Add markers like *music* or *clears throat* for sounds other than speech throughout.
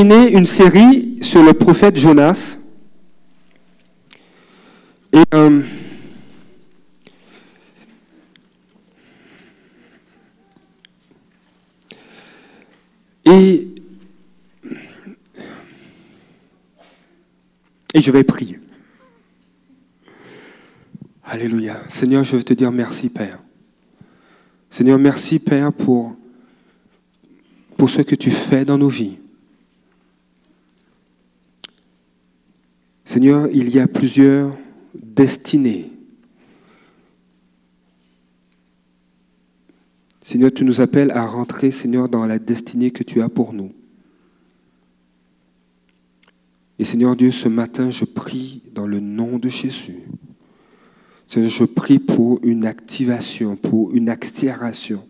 une série sur le prophète Jonas. Et euh, Et, et je vais prier. Alléluia. Seigneur, je veux te dire merci, Père. Seigneur, merci, Père, pour, pour ce que tu fais dans nos vies. Seigneur, il y a plusieurs destinées. Seigneur, tu nous appelles à rentrer, Seigneur, dans la destinée que tu as pour nous. Et Seigneur Dieu, ce matin, je prie dans le nom de Jésus. Seigneur, je prie pour une activation, pour une accélération,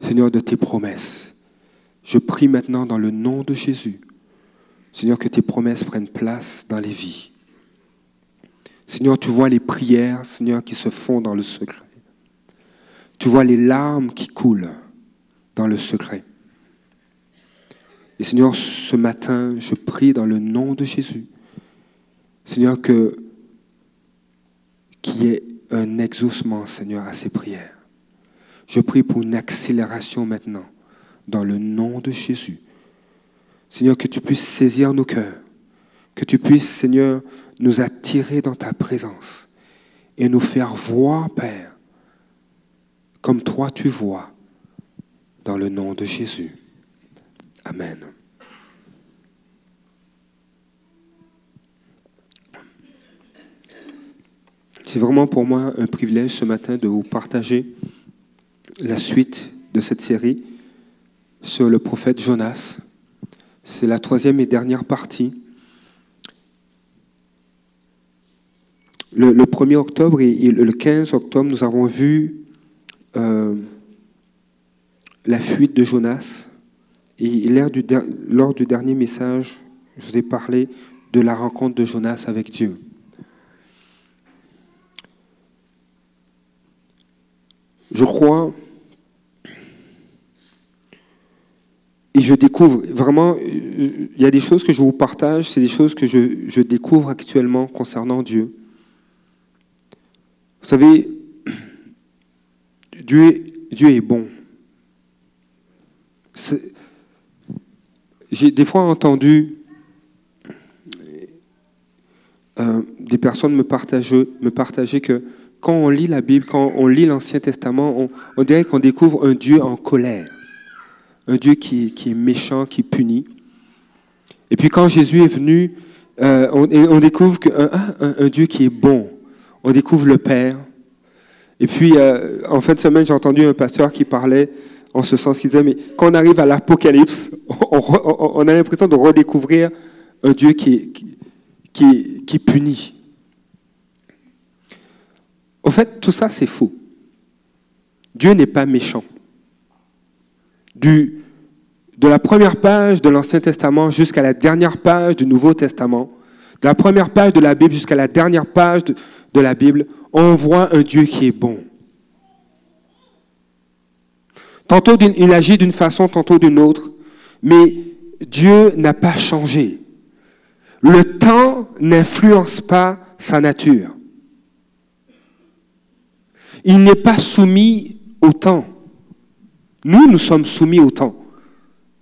Seigneur, de tes promesses. Je prie maintenant dans le nom de Jésus, Seigneur, que tes promesses prennent place dans les vies. Seigneur, tu vois les prières, Seigneur, qui se font dans le secret. Tu vois les larmes qui coulent dans le secret. Et Seigneur, ce matin, je prie dans le nom de Jésus. Seigneur, que qu'il y ait un exaucement, Seigneur, à ces prières. Je prie pour une accélération maintenant, dans le nom de Jésus. Seigneur, que tu puisses saisir nos cœurs, que tu puisses, Seigneur, nous attirer dans ta présence et nous faire voir, Père, comme toi tu vois, dans le nom de Jésus. Amen. C'est vraiment pour moi un privilège ce matin de vous partager la suite de cette série sur le prophète Jonas. C'est la troisième et dernière partie. Le, 1er octobre et le 15 octobre, nous avons vu euh, la fuite de Jonas. Et lors du dernier message, je vous ai parlé de la rencontre de Jonas avec Dieu. Je crois et je découvre vraiment, il y a des choses que je vous partage, c'est des choses que je, découvre actuellement concernant Dieu. Vous savez, *clears throat* Dieu est, bon. J'ai des fois entendu euh, des personnes me partager que quand on lit la Bible, quand on lit l'Ancien Testament, on, dirait qu'on découvre un Dieu en colère, un Dieu qui, est méchant, qui punit. Et puis quand Jésus est venu, euh, on, découvre un, Dieu qui est bon. On découvre le Père, et puis, euh, en fin de semaine, j'ai entendu un pasteur qui parlait en ce sens, qu'il disait, mais quand on arrive à l'Apocalypse, *laughs* on, a l'impression de redécouvrir un Dieu qui punit. Au fait, tout ça, c'est faux. Dieu n'est pas méchant. De la première page de l'Ancien Testament jusqu'à la dernière page du Nouveau Testament, de la première page de la Bible jusqu'à la dernière page de la Bible, on voit un Dieu qui est bon. Tantôt il agit d'une façon, tantôt d'une autre, mais Dieu n'a pas changé. Le temps n'influence pas sa nature. Il n'est pas soumis au temps. Nous, nous sommes soumis au temps.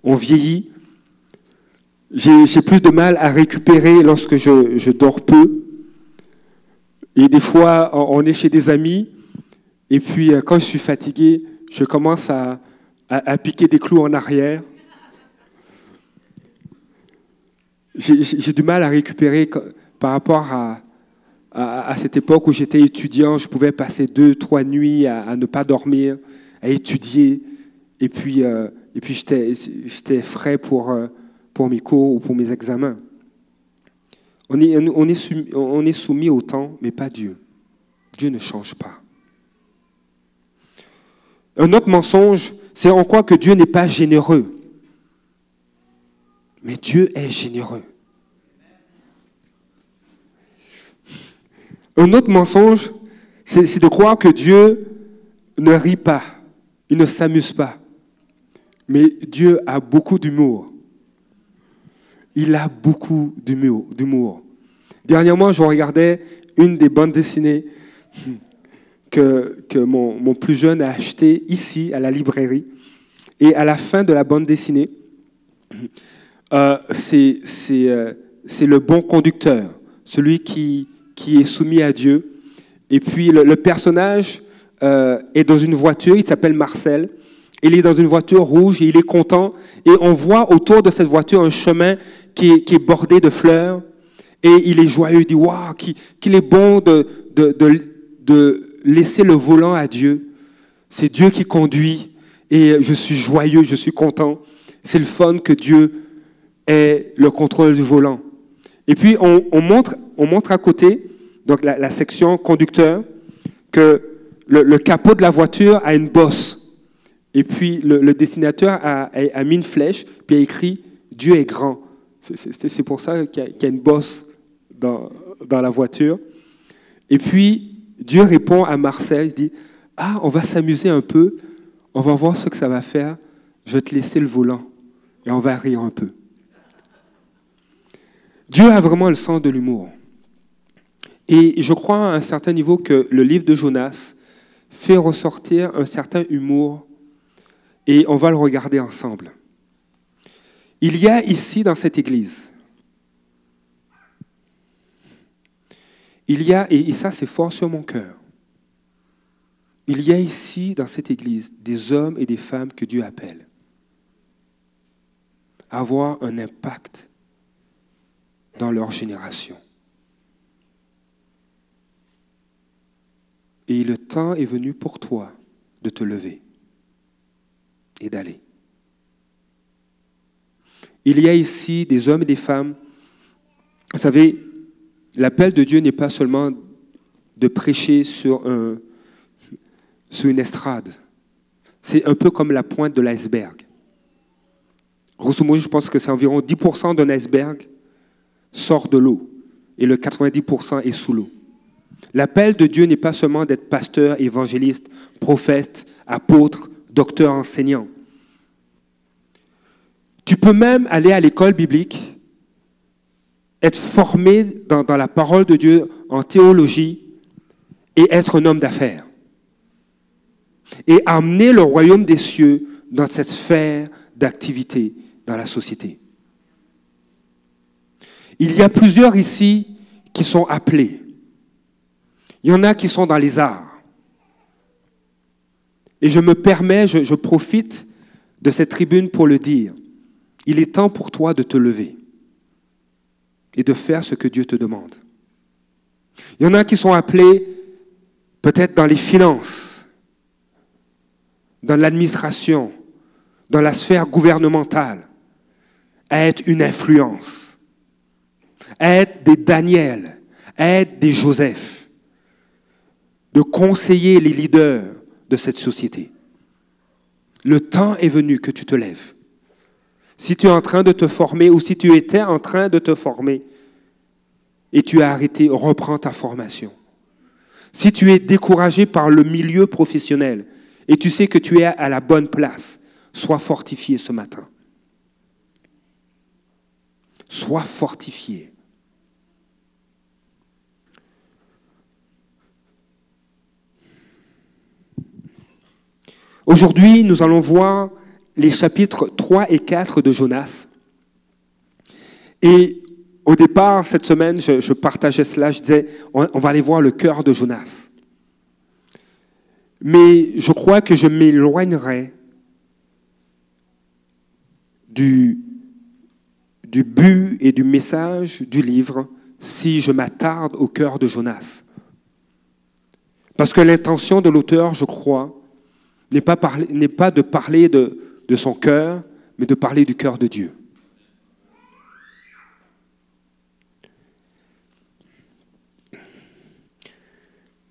On vieillit. J'ai plus de mal à récupérer lorsque je, dors peu. Et des fois, on est chez des amis, et puis euh, quand je suis fatigué, je commence à, piquer des clous en arrière. J'ai du mal à récupérer par rapport à, à, cette époque où j'étais étudiant, je pouvais passer deux, trois nuits à, ne pas dormir, à étudier, et puis, euh, et puis j'étais frais pour, euh, pour mes cours ou pour mes examens. On est, soumis, on est soumis au temps, mais pas Dieu. Dieu ne change pas. Un autre mensonge, c'est on croit que Dieu n'est pas généreux. Mais Dieu est généreux. Un autre mensonge, c'est de croire que Dieu ne rit pas, il ne s'amuse pas. Mais Dieu a beaucoup d'humour. Il a beaucoup d'humour. Dernièrement, je regardais une des bandes dessinées que, mon, plus jeune a acheté ici, à la librairie. Et à la fin de la bande dessinée, euh, c'est euh, le bon conducteur, celui qui, qui est soumis à Dieu. Et puis le, personnage euh, est dans une voiture, il s'appelle Marcel. Il est dans une voiture rouge et il est content. Et on voit autour de cette voiture un chemin qui est, bordé de fleurs. Et il est joyeux, il dit, waouh, qu'il est bon de, laisser le volant à Dieu. C'est Dieu qui conduit. Et je suis joyeux, je suis content. C'est le fun que Dieu ait le contrôle du volant. Et puis on, on montre, on montre à côté, donc la, section conducteur, que le, capot de la voiture a une bosse. Et puis le, dessinateur a, mis une flèche, puis a écrit Dieu est grand. C'est pour ça qu'il y, a une bosse dans, dans la voiture. Et puis Dieu répond à Marcel, il dit Ah, on va s'amuser un peu, on va voir ce que ça va faire, je vais te laisser le volant et on va rire un peu. Dieu a vraiment le sens de l'humour. Et je crois à un certain niveau que le livre de Jonas fait ressortir un certain humour et on va le regarder ensemble. Il y a ici dans cette église, il y a, et ça c'est fort sur mon cœur, il y a ici dans cette église des hommes et des femmes que Dieu appelle à avoir un impact dans leur génération. Et le temps est venu pour toi de te lever d'aller. Il y a ici des hommes et des femmes. Vous savez, l'appel de Dieu n'est pas seulement de prêcher sur une estrade. C'est un peu comme la pointe de l'iceberg. Grosso modo, je pense que c'est environ 10% d'un iceberg sort de l'eau et le 90% est sous l'eau. L'appel de Dieu n'est pas seulement d'être pasteur, évangéliste, prophète, apôtre, docteur, enseignant. Tu peux même aller à l'école biblique, être formé dans, la parole de Dieu en théologie et être un homme d'affaires. Et amener le royaume des cieux dans cette sphère d'activité dans la société. Il y a plusieurs ici qui sont appelés. Il y en a qui sont dans les arts. Et je me permets, je, profite de cette tribune pour le dire. Il est temps pour toi de te lever et de faire ce que Dieu te demande. Il y en a qui sont appelés peut-être dans les finances, dans l'administration, dans la sphère gouvernementale, à être une influence être des Daniel, être des Joseph, de conseiller les leaders de cette société. Le temps est venu que tu te lèves. Si tu es en train de te former ou si tu étais en train de te former et tu as arrêté, reprends ta formation. Si tu es découragé par le milieu professionnel et tu sais que tu es à la bonne place, sois fortifié ce matin. Sois fortifié. Aujourd'hui, nous allons voir les chapitres 3 et 4 de Jonas. Et au départ, cette semaine, je, partageais cela, je disais, on, on, va aller voir le cœur de Jonas. Mais je crois que je m'éloignerai du, du but et du message du livre si je m'attarde au cœur de Jonas. Parce que l'intention de l'auteur, je crois, n'est pas, pas, de parler de, de son cœur, mais de parler du cœur de Dieu.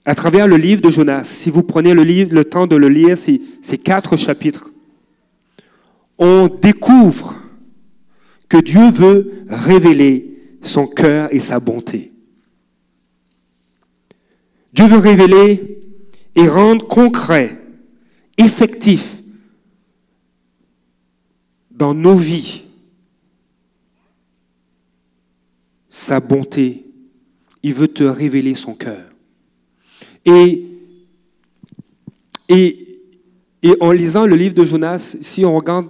À travers le livre de Jonas, si vous prenez le, temps de le lire, ces, ces quatre chapitres, on découvre que Dieu veut révéler son cœur et sa bonté. Dieu veut révéler et rendre concret effectif dans nos vies sa bonté. Il veut te révéler son cœur. Et, et, et en lisant le livre de Jonas, si on regarde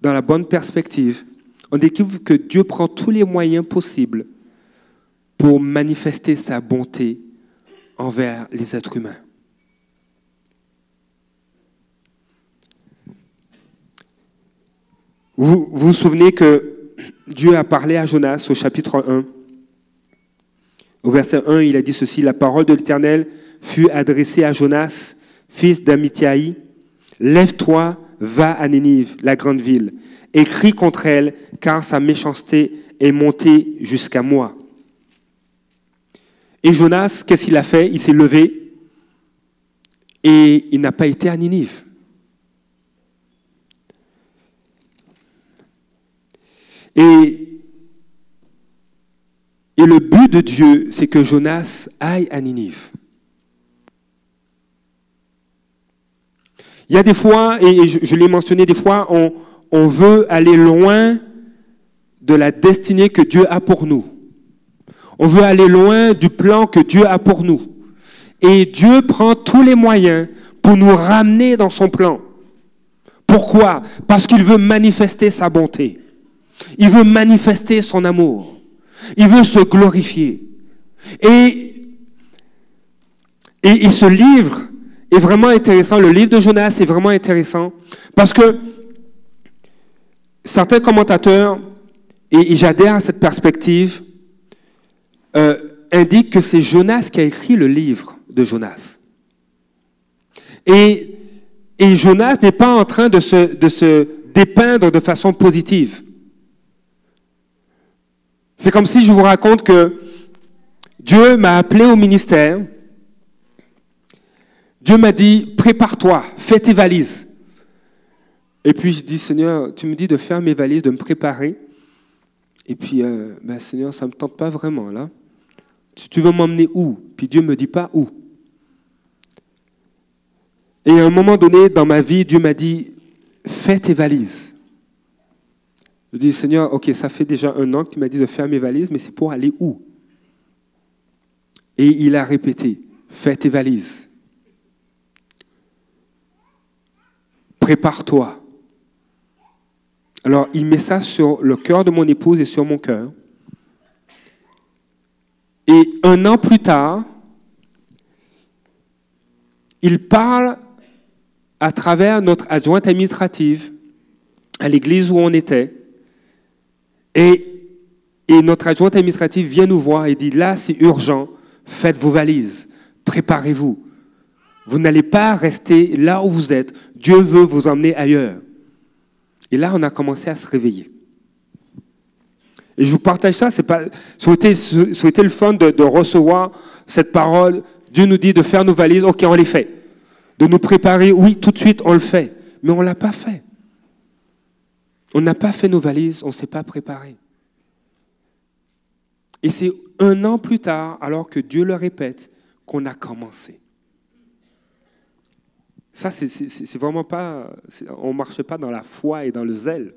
dans la bonne perspective, on découvre que Dieu prend tous les moyens possibles pour manifester sa bonté envers les êtres humains. Vous vous, souvenez que Dieu a parlé à Jonas au chapitre 1. Au verset 1, il a dit ceci, la parole de l'Éternel fut adressée à Jonas, fils d'Amithiaï, lève-toi, va à Nénive, la grande ville, et crie contre elle, car sa méchanceté est montée jusqu'à moi. Et Jonas, qu'est-ce qu'il a fait? Il s'est levé et il n'a pas été à Ninive. Et, le but de Dieu, c'est que Jonas aille à Ninive. Il y a des fois, et je, l'ai mentionné des fois, on veut aller loin de la destinée que Dieu a pour nous. On veut aller loin du plan que Dieu a pour nous. Et Dieu prend tous les moyens pour nous ramener dans son plan. Pourquoi? Parce qu'il veut manifester sa bonté. Il veut manifester son amour. Il veut se glorifier. Et, et, ce livre est vraiment intéressant. Le livre de Jonas est vraiment intéressant parce que certains commentateurs, et, j'adhère à cette perspective, euh, indiquent que c'est Jonas qui a écrit le livre de Jonas. Et, Jonas n'est pas en train de se dépeindre de façon positive. C'est comme si je vous raconte que Dieu m'a appelé au ministère. Dieu m'a dit, prépare-toi, fais tes valises. Et puis je dis, Seigneur, tu me dis de faire mes valises, de me préparer. Et puis, euh, ben, Seigneur, ça ne me tente pas vraiment là. Tu veux m'emmener où? Puis Dieu ne me dit pas où. Et à un moment donné dans ma vie, Dieu m'a dit, fais tes valises. Je dis, Seigneur, ok, ça fait déjà un an que tu m'as dit de faire mes valises, mais c'est pour aller où? Et il a répété, fais tes valises. Prépare-toi. Alors, il met ça sur le cœur de mon épouse et sur mon cœur. Et un an plus tard, il parle à travers notre adjointe administrative à l'église où on était et, notre adjointe administrative vient nous voir et dit, là, c'est urgent, faites vos valises, préparez-vous. Vous n'allez pas rester là où vous êtes. Dieu veut vous emmener ailleurs. Et là, on a commencé à se réveiller. Et je vous partage ça, c'est pas, le fun de, de, recevoir cette parole. Dieu nous dit de faire nos valises, ok, on les fait. De nous préparer, oui, tout de suite, on le fait. Mais on ne l'a pas fait. On n'a pas fait nos valises, on ne s'est pas préparé. Et c'est un an plus tard, alors que Dieu le répète, qu'on a commencé. Ça, c'est vraiment pas. On ne marchait pas dans la foi et dans le zèle.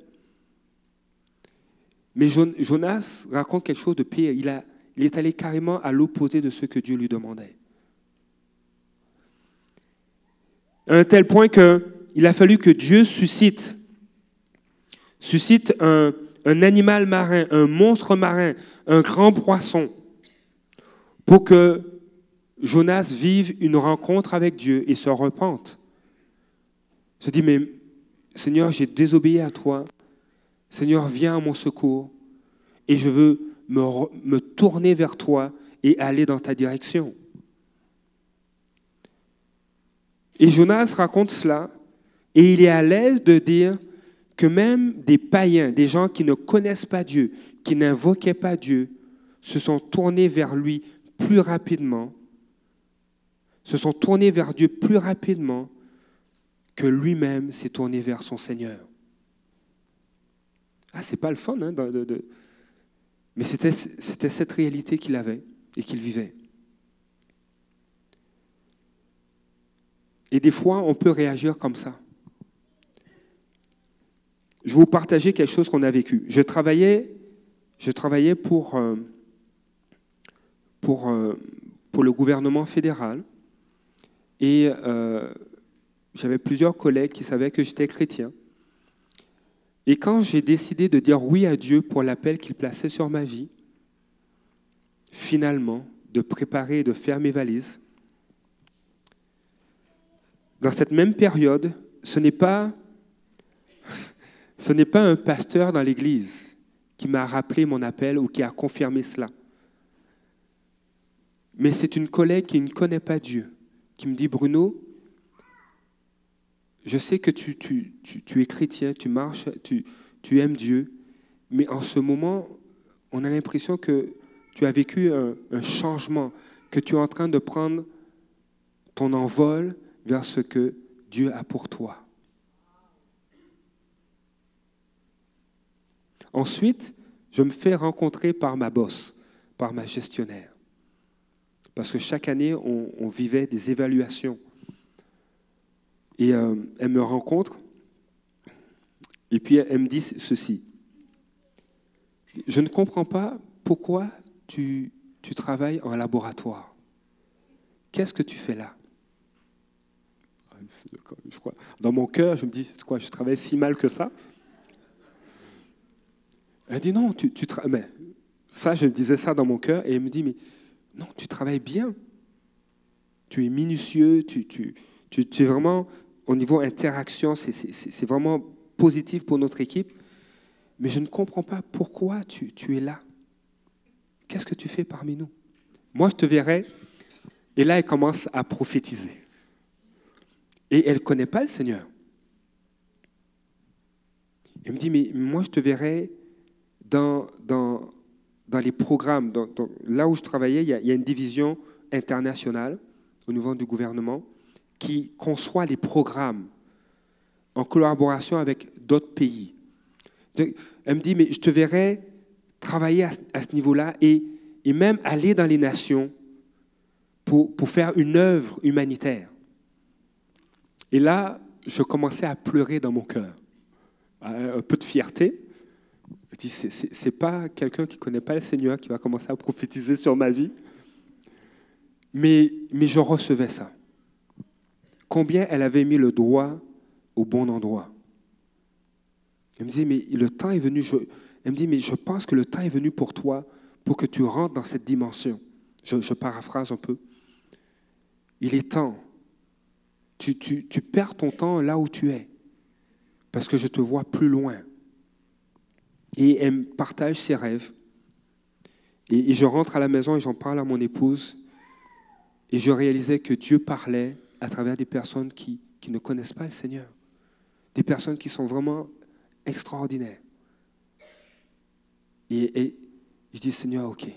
Mais Jonas raconte quelque chose de pire. Il, est allé carrément à l'opposé de ce que Dieu lui demandait. À un tel point qu'il a fallu que Dieu suscite suscite un, animal marin, un monstre marin, un grand poisson, pour que Jonas vive une rencontre avec Dieu et se repente. Se dit, mais Seigneur, j'ai désobéi à toi. Seigneur, viens à mon secours. Et je veux me, me tourner vers toi et aller dans ta direction. Et Jonas raconte cela, et il est à l'aise de dire, que même des païens, des gens qui ne connaissent pas Dieu, qui n'invoquaient pas Dieu, se sont tournés vers lui plus rapidement, se sont tournés vers Dieu plus rapidement que lui-même s'est tourné vers son Seigneur. Ah, c'est pas le fun, hein, mais c'était cette réalité qu'il avait et qu'il vivait. Et des fois, on peut réagir comme ça je vais vous partager quelque chose qu'on a vécu. Je travaillais, je travaillais pour, euh, pour, euh, pour le gouvernement fédéral. Et euh, j'avais plusieurs collègues qui savaient que j'étais chrétien. Et quand j'ai décidé de dire oui à Dieu pour l'appel qu'il plaçait sur ma vie, finalement, de préparer et de faire mes valises, dans cette même période, ce n'est pas, ce n'est pas un pasteur dans l'église qui m'a rappelé mon appel ou qui a confirmé cela. Mais c'est une collègue qui ne connaît pas Dieu, qui me dit, Bruno, je sais que tu, es chrétien, tu marches, tu, aimes Dieu, mais en ce moment, on a l'impression que tu as vécu un, changement, que tu es en train de prendre ton envol vers ce que Dieu a pour toi. Ensuite, je me fais rencontrer par ma bosse, par ma gestionnaire. Parce que chaque année, on, vivait des évaluations. Et euh, elle me rencontre, et puis elle me dit ceci. Je ne comprends pas pourquoi tu, travailles en laboratoire. Qu'est-ce que tu fais là? Crois. Dans mon cœur, je me dis, quoi, je travaille si mal que ça Elle dit, non, tu, tu mais ça, je me disais ça dans mon cœur, et elle me dit, mais non, tu travailles bien. Tu es minutieux, tu, tu, tu, es vraiment, au niveau interaction, c'est vraiment positif pour notre équipe. Mais je ne comprends pas pourquoi tu, tu es là. Qu'est-ce que tu fais parmi nous? Moi, je te verrai. Et là, elle commence à prophétiser. Et elle ne connaît pas le Seigneur. Elle me dit, mais moi je te verrai dans, les programmes. là où je travaillais, il y, a, une division internationale au niveau du gouvernement qui conçoit les programmes en collaboration avec d'autres pays. elle me dit, mais je te verrai travailler à, ce niveau-là et, même aller dans les nations pour faire une œuvre humanitaire. Et là, je commençais à pleurer dans mon cœur. Un peu de fierté. Je dis, ce n'est pas quelqu'un qui ne connaît pas le Seigneur qui va commencer à prophétiser sur ma vie. Mais, je recevais ça. Combien elle avait mis le doigt au bon endroit. Elle me dit, mais le temps est venu. Je, elle me dit, mais je pense que le temps est venu pour toi, pour que tu rentres dans cette dimension. Je paraphrase un peu. Il est temps tu, perds ton temps là où tu es, parce que je te vois plus loin. Et elle partage ses rêves. Et, je rentre à la maison et j'en parle à mon épouse. Et je réalisais que Dieu parlait à travers des personnes qui, ne connaissent pas le Seigneur. Des personnes qui sont vraiment extraordinaires. Et, et je dis, Seigneur, ok,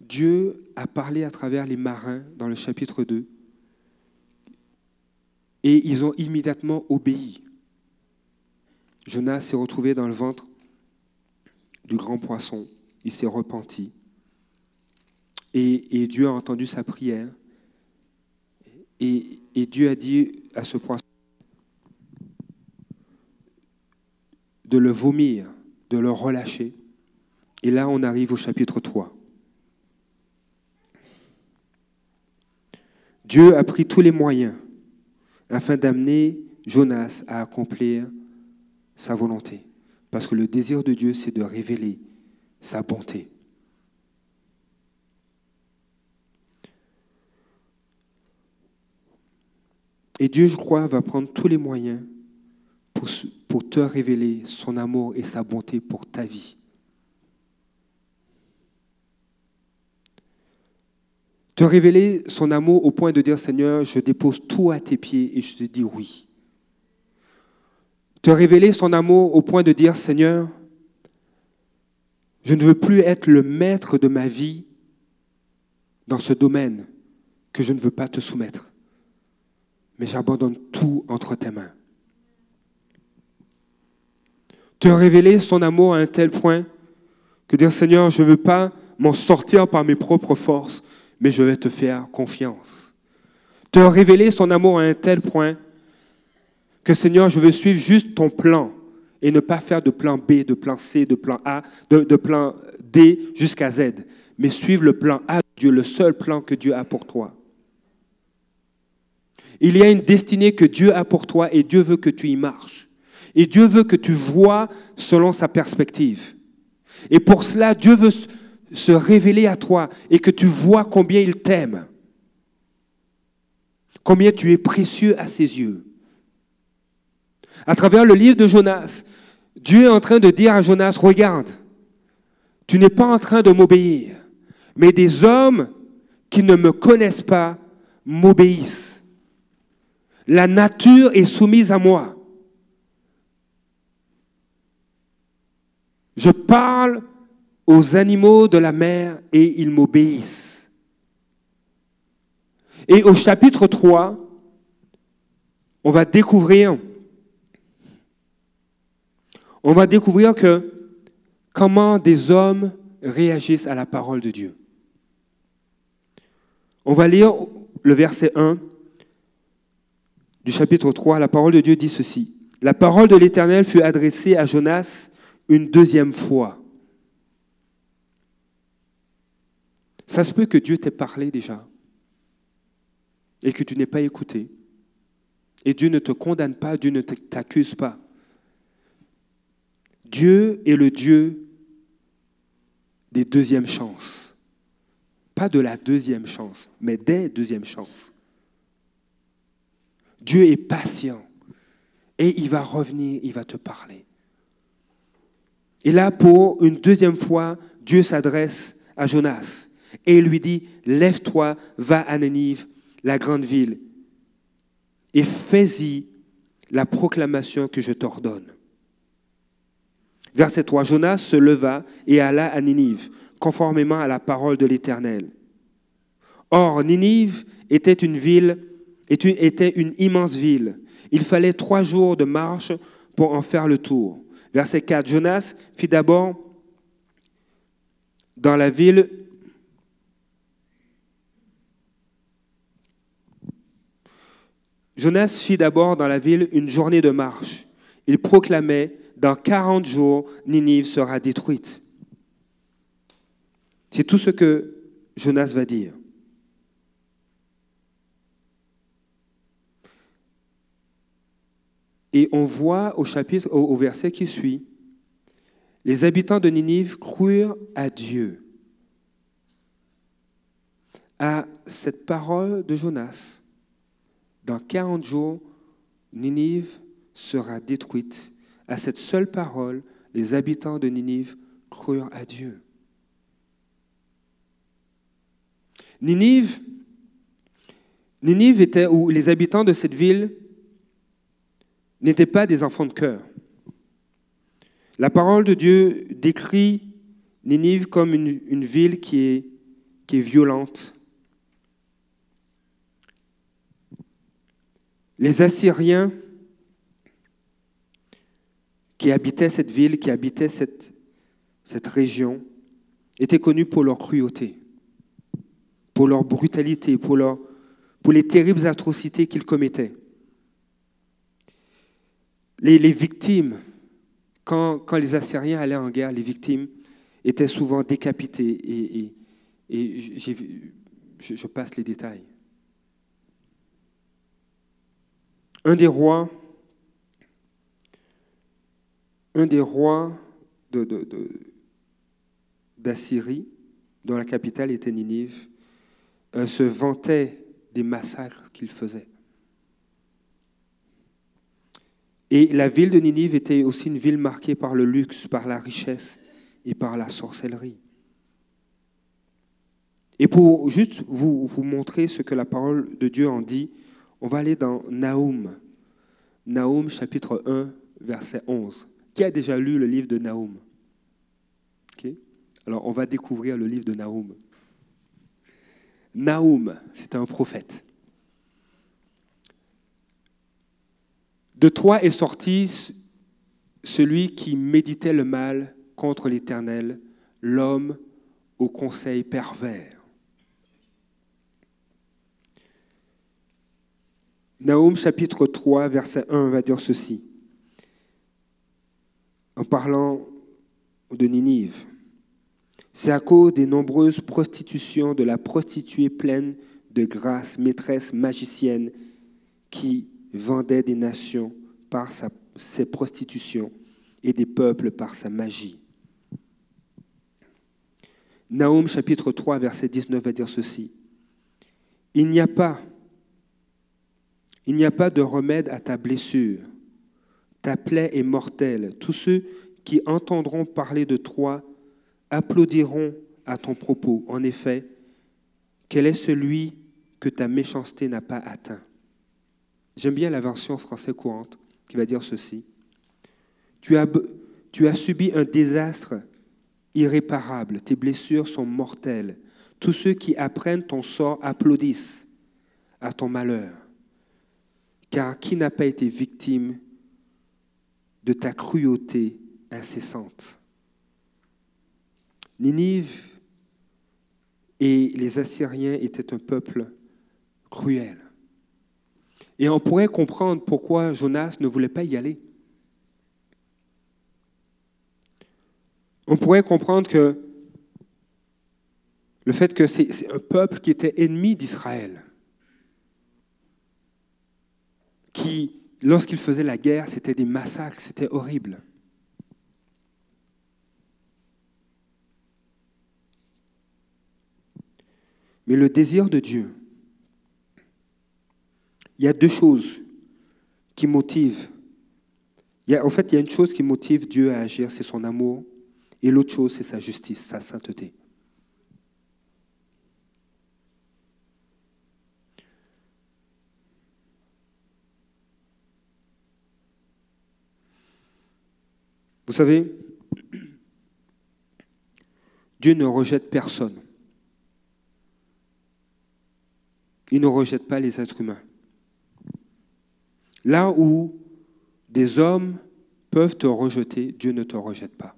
Dieu a parlé à travers les marins dans le chapitre 2 et ils ont immédiatement obéi. Jonas s'est retrouvé dans le ventre du grand poisson, il s'est repenti et, Dieu a entendu sa prière et, et Dieu a dit à ce poisson de le vomir, de le relâcher. Et là, on arrive au chapitre 3. Dieu a pris tous les moyens afin d'amener Jonas à accomplir sa volonté. Parce que le désir de Dieu, c'est de révéler sa bonté. Et Dieu, je crois, va prendre tous les moyens pour, pour te révéler son amour et sa bonté pour ta vie. Te révéler son amour au point de dire, Seigneur, je dépose tout à tes pieds et je te dis oui. Te révéler son amour au point de dire, Seigneur, je ne veux plus être le maître de ma vie dans ce domaine que je ne veux pas te soumettre, mais j'abandonne tout entre tes mains. Te révéler son amour à un tel point que dire, Seigneur, je ne veux pas m'en sortir par mes propres forces, mais je vais te faire confiance. Te révéler son amour à un tel point que Seigneur, je veux suivre juste ton plan et ne pas faire de plan B, de plan C, de plan A, de, plan D jusqu'à Z, mais suivre le plan A de Dieu, le seul plan que Dieu a pour toi. Il y a une destinée que Dieu a pour toi et Dieu veut que tu y marches. Et Dieu veut que tu vois selon sa perspective. Et pour cela, Dieu veut se révéler à toi et que tu vois combien il t'aime. Combien tu es précieux à ses yeux. À travers le livre de Jonas, Dieu est en train de dire à Jonas, regarde, tu n'es pas en train de m'obéir, mais des hommes qui ne me connaissent pas m'obéissent. La nature est soumise à moi. Je parle aux animaux de la mer et ils m'obéissent. Et au chapitre 3, on va découvrir on va découvrir que comment des hommes réagissent à la parole de Dieu. On va lire le verset 1 du chapitre 3. La parole de Dieu dit ceci. La parole de l'Éternel fut adressée à Jonas une deuxième fois. Ça se peut que Dieu t'ait parlé déjà et que tu n'aies pas écouté. Et Dieu ne te condamne pas, Dieu ne t'accuse pas. Dieu est le Dieu des deuxièmes chances. Pas de la deuxième chance, mais des deuxièmes chances. Dieu est patient et il va revenir, il va te parler. Et là, pour une deuxième fois, Dieu s'adresse à Jonas et il lui dit, lève-toi, va à Nénive, la grande ville, et fais-y la proclamation que je t'ordonne. Verset 3, Jonas se leva et alla à Ninive, conformément à la parole de l'Éternel. Or, Ninive était une ville, était une immense ville. Il fallait trois jours de marche pour en faire le tour. Verset 4, Jonas fit d'abord dans la ville Jonas fit d'abord dans la ville une journée de marche. Il proclamait dans 40 jours, Ninive sera détruite. C'est tout ce que Jonas va dire. Et on voit au chapitre, au, verset qui suit, les habitants de Ninive crurent à Dieu, à cette parole de Jonas. Dans 40 jours, Ninive sera détruite à cette seule parole, les habitants de Ninive crurent à Dieu. Ninive, Ninive était où les habitants de cette ville n'étaient pas des enfants de cœur. La parole de Dieu décrit Ninive comme une, ville qui est violente. Les Assyriens qui habitaient cette ville, qui habitaient cette, cette région, étaient connus pour leur cruauté, pour leur brutalité, pour, leur, pour les terribles atrocités qu'ils commettaient. Les, les victimes, quand, quand, les Assyriens allaient en guerre, les victimes étaient souvent décapitées. Et, et, je passe les détails. Un des rois un des rois d'Assyrie, dont la capitale était Ninive, euh, se vantait des massacres qu'il faisait. Et la ville de Ninive était aussi une ville marquée par le luxe, par la richesse et par la sorcellerie. Et pour juste vous, vous montrer ce que la parole de Dieu en dit, on va aller dans Naoum. Naoum chapitre 1, verset 11. Qui a déjà lu le livre de Naoum Alors, on va découvrir le livre de Naoum. Naoum, c'est un prophète. De toi est sorti celui qui méditait le mal contre l'Éternel, l'homme au conseil pervers. Naoum chapitre 3, verset 1 va dire ceci en parlant de Ninive. C'est à cause des nombreuses prostitutions de la prostituée pleine de grâce, maîtresse magicienne, qui vendait des nations par ses prostitutions et des peuples par sa magie. Naoum chapitre 3 verset 19 va dire ceci. Il n'y a pas il n'y a pas de remède à ta blessure. Ta plaie est mortelle. Tous ceux qui entendront parler de toi applaudiront à ton propos. En effet, quel est celui que ta méchanceté n'a pas atteint? J'aime bien la version française courante qui va dire ceci. Tu as, subi un désastre irréparable, tes blessures sont mortelles. Tous ceux qui apprennent ton sort applaudissent à ton malheur. Car qui n'a pas été victime de ta cruauté incessante Ninive et les Assyriens étaient un peuple cruel. Et on pourrait comprendre pourquoi Jonas ne voulait pas y aller. On pourrait comprendre que le fait que c'est un peuple qui était ennemi d'Israël, qui, lorsqu'il faisait la guerre, c'était des massacres, c'était horrible. Mais le désir de Dieu, il y a deux choses qui motivent. En fait, il y a une chose qui motive Dieu à agir, c'est son amour. Et l'autre chose, c'est sa justice, sa sainteté. Vous savez, Dieu ne rejette personne. Il ne rejette pas les êtres humains. Là où des hommes peuvent te rejeter, Dieu ne te rejette pas.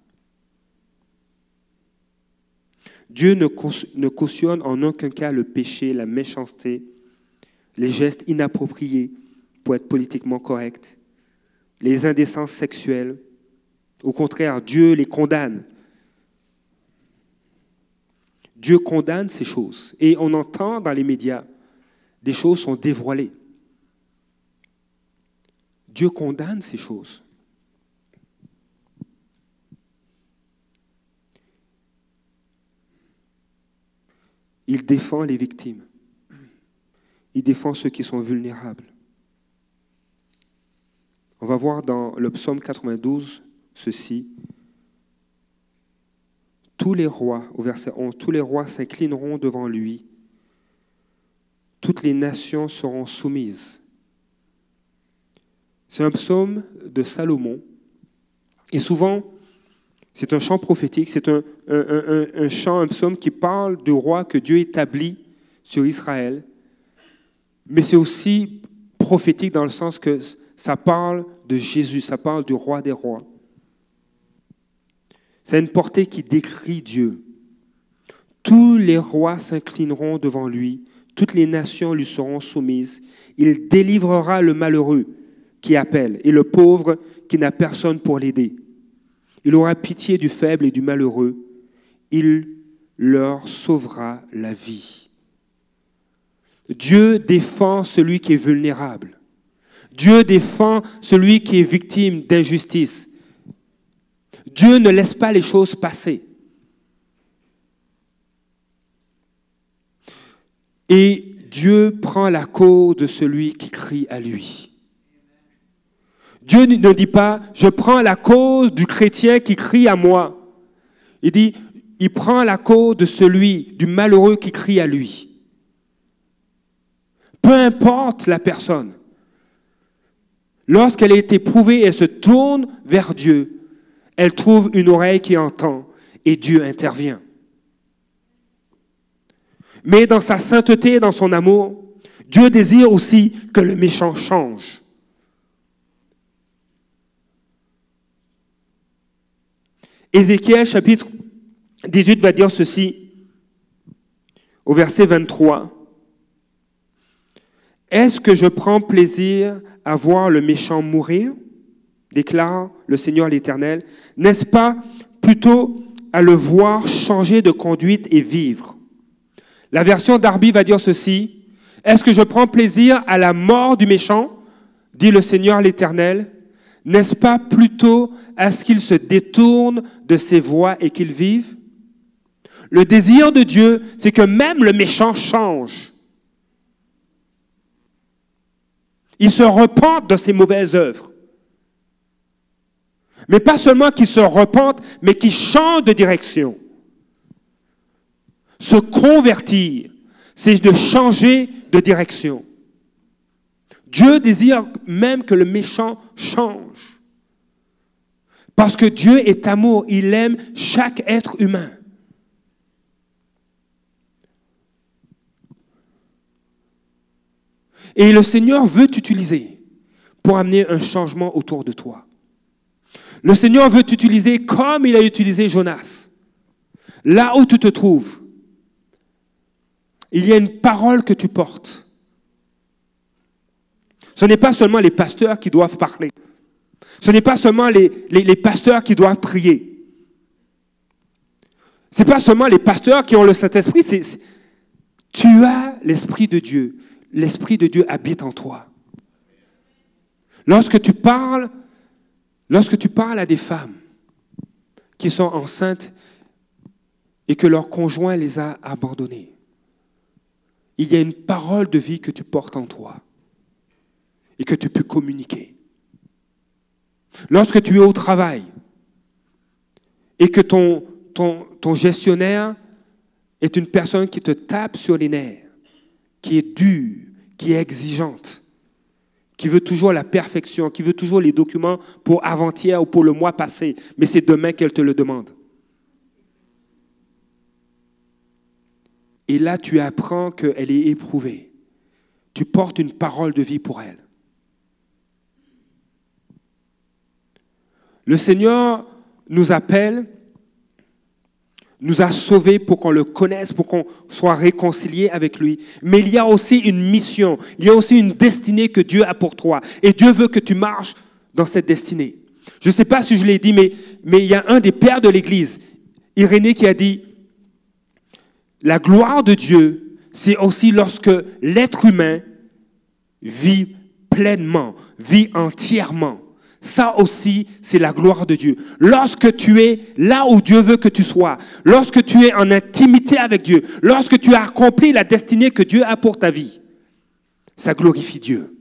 Dieu ne, cautionne en aucun cas le péché, la méchanceté, les gestes inappropriés pour être politiquement correct, les indécences sexuelles, au contraire, Dieu les condamne. Dieu condamne ces choses. Et on entend dans les médias, des choses sont dévoilées. Dieu condamne ces choses. Il défend les victimes. Il défend ceux qui sont vulnérables. On va voir dans le psaume 92, ceci. Tous les rois, au verset 11, tous les rois s'inclineront devant lui. Toutes les nations seront soumises. C'est un psaume de Salomon. Et souvent, c'est un chant prophétique, c'est un, un, chant, un psaume qui parle du roi que Dieu établit sur Israël. Mais c'est aussi prophétique dans le sens que ça parle de Jésus, ça parle du roi des rois. C'est une portée qui décrit Dieu. Tous les rois s'inclineront devant lui, toutes les nations lui seront soumises. Il délivrera le malheureux qui appelle et le pauvre qui n'a personne pour l'aider. Il aura pitié du faible et du malheureux. Il leur sauvera la vie. Dieu défend celui qui est vulnérable. Dieu défend celui qui est victime d'injustice. Dieu ne laisse pas les choses passer. Et Dieu prend la cause de celui qui crie à lui. Dieu ne dit pas, je prends la cause du chrétien qui crie à moi. Il dit, il prend la cause de celui, du malheureux qui crie à lui. Peu importe la personne. Lorsqu'elle été éprouvée, elle se tourne vers Dieu elle trouve une oreille qui entend et Dieu intervient. Mais dans sa sainteté et dans son amour, Dieu désire aussi que le méchant change. Ézéchiel chapitre 18 va dire ceci au verset 23. Est-ce que je prends plaisir à voir le méchant mourir? Déclare le Seigneur l'Éternel, n'est-ce pas plutôt à le voir changer de conduite et vivre? La version d'Arby va dire ceci. Est-ce que je prends plaisir à la mort du méchant? dit le Seigneur l'Éternel. N'est-ce pas plutôt à ce qu'il se détourne de ses voies et qu'il vive? Le désir de Dieu, c'est que même le méchant change. Il se repente de ses mauvaises œuvres. Mais pas seulement qu'il se repente, mais qu'il change de direction. Se convertir, c'est de changer de direction. Dieu désire même que le méchant change. Parce que Dieu est amour, il aime chaque être humain. Et le Seigneur veut t'utiliser pour amener un changement autour de toi. Le Seigneur veut t'utiliser comme il a utilisé Jonas. Là où tu te trouves, il y a une parole que tu portes. Ce n'est pas seulement les pasteurs qui doivent parler. Ce n'est pas seulement les, pasteurs qui doivent prier. Ce n'est pas seulement les pasteurs qui ont le Saint-Esprit. Tu as l'Esprit de Dieu. L'Esprit de Dieu habite en toi. Lorsque tu parles, lorsque tu parles à des femmes qui sont enceintes et que leur conjoint les a abandonnées, il y a une parole de vie que tu portes en toi et que tu peux communiquer. Lorsque tu es au travail et que ton, ton, ton gestionnaire est une personne qui te tape sur les nerfs, qui est dure, qui est exigeante, qui veut toujours la perfection, qui veut toujours les documents pour avant-hier ou pour le mois passé, mais c'est demain qu'elle te le demande. Et là, tu apprends qu'elle est éprouvée. Tu portes une parole de vie pour elle. Le Seigneur nous appelle, nous a sauvés pour qu'on le connaisse, pour qu'on soit réconcilié avec lui. Mais il y a aussi une mission, il y a aussi une destinée que Dieu a pour toi. Et Dieu veut que tu marches dans cette destinée. Je ne sais pas si je l'ai dit, mais, mais il y a un des pères de l'Église, Irénée, qui a dit, la gloire de Dieu, c'est aussi lorsque l'être humain vit pleinement, vit entièrement ça aussi, c'est la gloire de Dieu. Lorsque tu es là où Dieu veut que tu sois, lorsque tu es en intimité avec Dieu, lorsque tu as accompli la destinée que Dieu a pour ta vie, ça glorifie Dieu.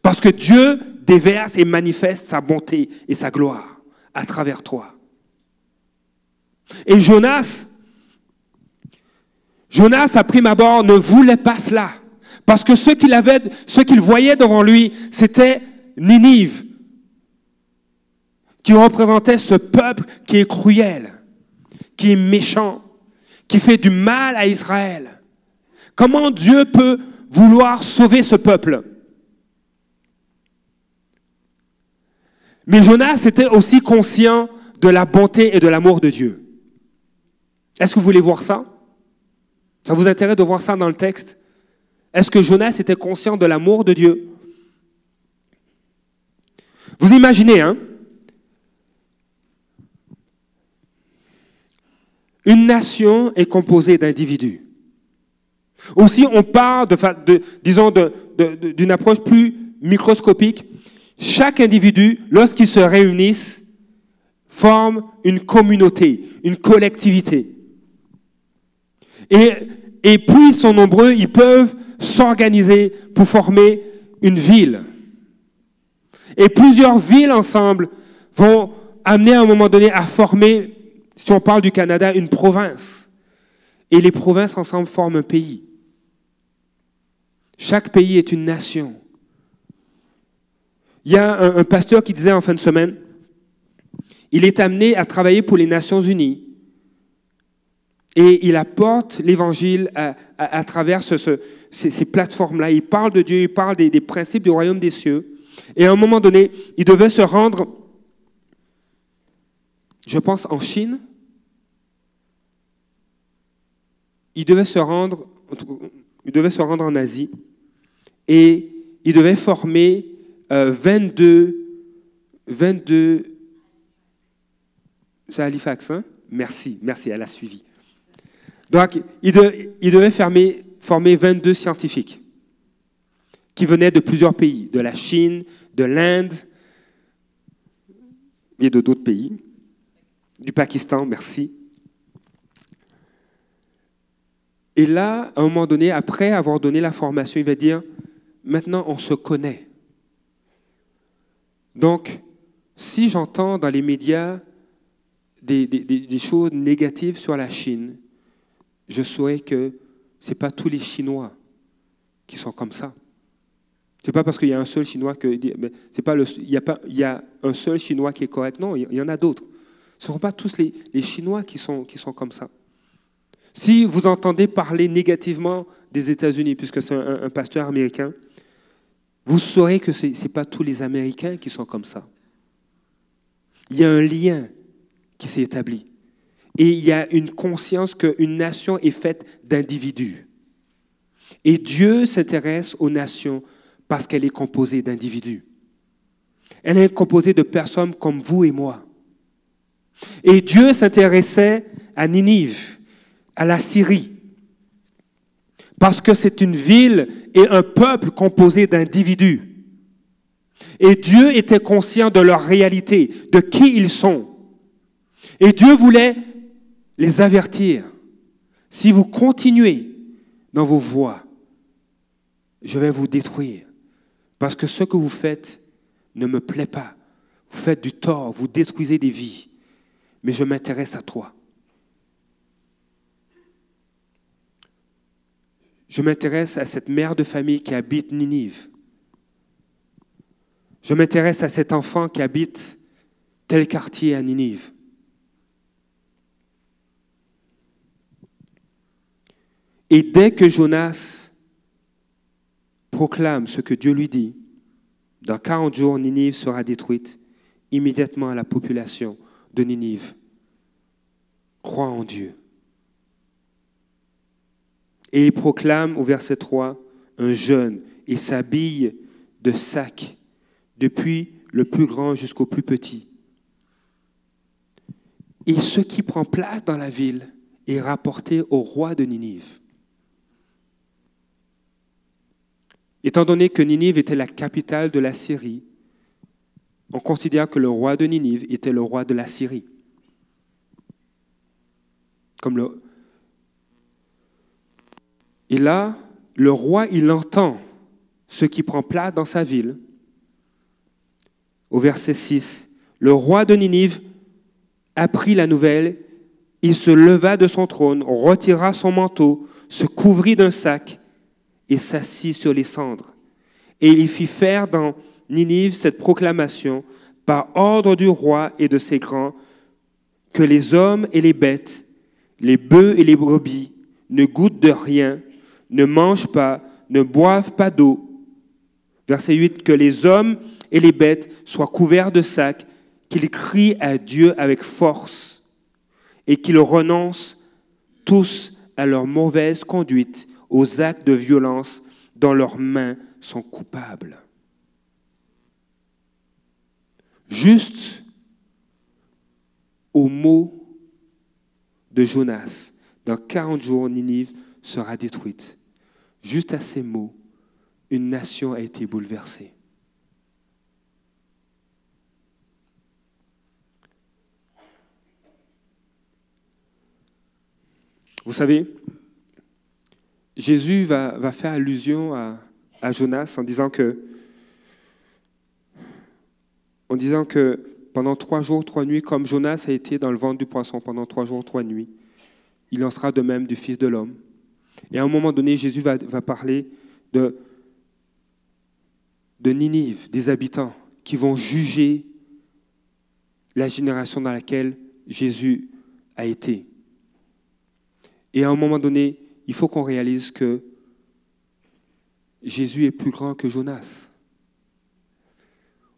Parce que Dieu déverse et manifeste sa bonté et sa gloire à travers toi. Et Jonas, Jonas, à prime abord, ne voulait pas cela. Parce que ce qu'il avait, ce qu'il voyait devant lui, c'était Ninive, qui représentait ce peuple qui est cruel, qui est méchant, qui fait du mal à Israël. Comment Dieu peut vouloir sauver ce peuple? Mais Jonas était aussi conscient de la bonté et de l'amour de Dieu. Est-ce que vous voulez voir ça? Ça vous intéresse de voir ça dans le texte? Est-ce que Jonas était conscient de l'amour de Dieu? Vous imaginez, hein? Une nation est composée d'individus. Aussi, on de, disons, d'une approche plus microscopique. Chaque individu, lorsqu'ils se réunissent, forme une communauté, une collectivité. Et, et plus ils sont nombreux, ils peuvent s'organiser pour former une ville. Et plusieurs villes ensemble vont amener à un moment donné à former si on parle du Canada, une province. Et les provinces ensemble forment un pays. Chaque pays est une nation. Il y a un, pasteur qui disait en fin de semaine, il est amené à travailler pour les Nations Unies. Et il apporte l'évangile à, travers ces, plateformes-là. Il parle de Dieu, il parle des principes du royaume des cieux. Et à un moment donné, il devait se rendre je pense en Chine, il devait se rendre, il devait se rendre en Asie et il devait former 22, 22 C'est Halifax, hein Merci, merci, elle a suivi. Donc, il, devait former 22 scientifiques qui venaient de plusieurs pays, de la Chine, de l'Inde et de d'autres pays, du Pakistan, merci. Et là, à un moment donné, après avoir donné la formation, il va dire, maintenant on se connaît. Donc, si j'entends dans les médias des, choses négatives sur la Chine, je saurais que ce n'est pas tous les Chinois qui sont comme ça. Ce n'est pas parce qu'il y a un seul Chinois que. C'est pas il y a un seul Chinois qui est correct. Non, il y en a d'autres. Ce ne sont pas tous les, Chinois qui sont, comme ça. Si vous entendez parler négativement des États-Unis, puisque c'est un, pasteur américain, vous saurez que ce n'est pas tous les Américains qui sont comme ça. Il y a un lien qui s'est établi. Et il y a une conscience qu'une nation est faite d'individus. Et Dieu s'intéresse aux nations parce qu'elle est composée d'individus. Elle est composée de personnes comme vous et moi. Et Dieu s'intéressait à Ninive, à la Syrie, parce que c'est une ville et un peuple composé d'individus. Et Dieu était conscient de leur réalité, de qui ils sont. Et Dieu voulait les avertir. Si vous continuez dans vos voies, je vais vous détruire. Parce que ce que vous faites ne me plaît pas. Vous faites du tort, vous détruisez des vies. Mais je m'intéresse à toi. Je m'intéresse à cette mère de famille qui habite Ninive. Je m'intéresse à cet enfant qui habite tel quartier à Ninive. Et dès que Jonas proclame ce que Dieu lui dit, dans 40 jours, Ninive sera détruite. Immédiatement, la population de Ninive croit en Dieu. Et il proclame au verset 3 un jeûne et s'habille de sac, depuis le plus grand jusqu'au plus petit. Et ce qui prend place dans la ville est rapporté au roi de Ninive. Étant donné que Ninive était la capitale de la Syrie, on considère que le roi de Ninive était le roi de la Syrie. Et là, le roi, il entend ce qui prend place dans sa ville. Au verset 6, le roi de Ninive apprit la nouvelle, il se leva de son trône, retira son manteau, se couvrit d'un sac et s'assit sur les cendres. Et il fit faire dans Ninive cette proclamation par ordre du roi et de ses grands, que les hommes et les bêtes, les bœufs et les brebis ne goûtent de rien, ne mangent pas, ne boivent pas d'eau. Verset 8, que les hommes et les bêtes soient couverts de sacs, qu'ils crient à Dieu avec force et qu'ils renoncent tous à leur mauvaise conduite aux actes de violence dont leurs mains sont coupables. Juste au mot de Jonas, dans 40 jours, Ninive sera détruite. Juste à ces mots, une nation a été bouleversée. Vous savez, Jésus va, faire allusion à, Jonas en disant que, en disant que pendant trois jours, trois nuits, comme Jonas a été dans le ventre du poisson pendant trois jours, trois nuits, il en sera de même du Fils de l'homme. Et à un moment donné, Jésus va, parler de Ninive, des habitants qui vont juger la génération dans laquelle Jésus a été. Et à un moment donné, il faut qu'on réalise que Jésus est plus grand que Jonas.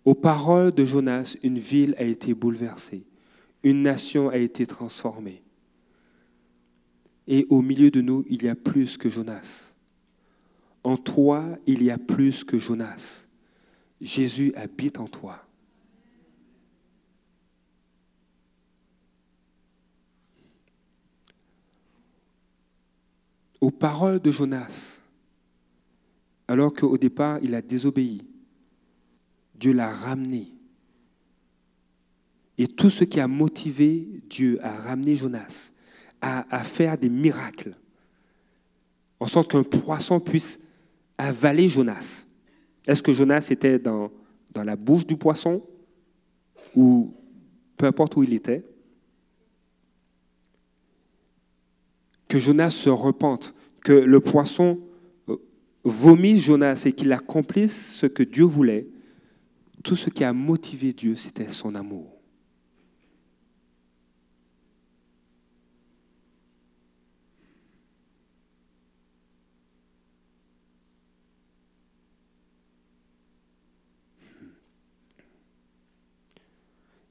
Aux paroles de Jonas, une ville a été bouleversée, une nation a été transformée. Et au milieu de nous, il y a plus que Jonas. En toi, il y a plus que Jonas. Jésus habite en toi. Aux paroles de Jonas, alors qu'au départ, il a désobéi, Dieu l'a ramené. Et tout ce qui a motivé Dieu à ramener Jonas, à, à faire des miracles, en sorte qu'un poisson puisse avaler Jonas. Est-ce que Jonas était dans, dans la bouche du poisson? Ou peu importe où il était? Que Jonas se repente, que le poisson euh, vomisse Jonas et qu'il accomplisse ce que Dieu voulait. Tout ce qui a motivé Dieu, c'était son amour.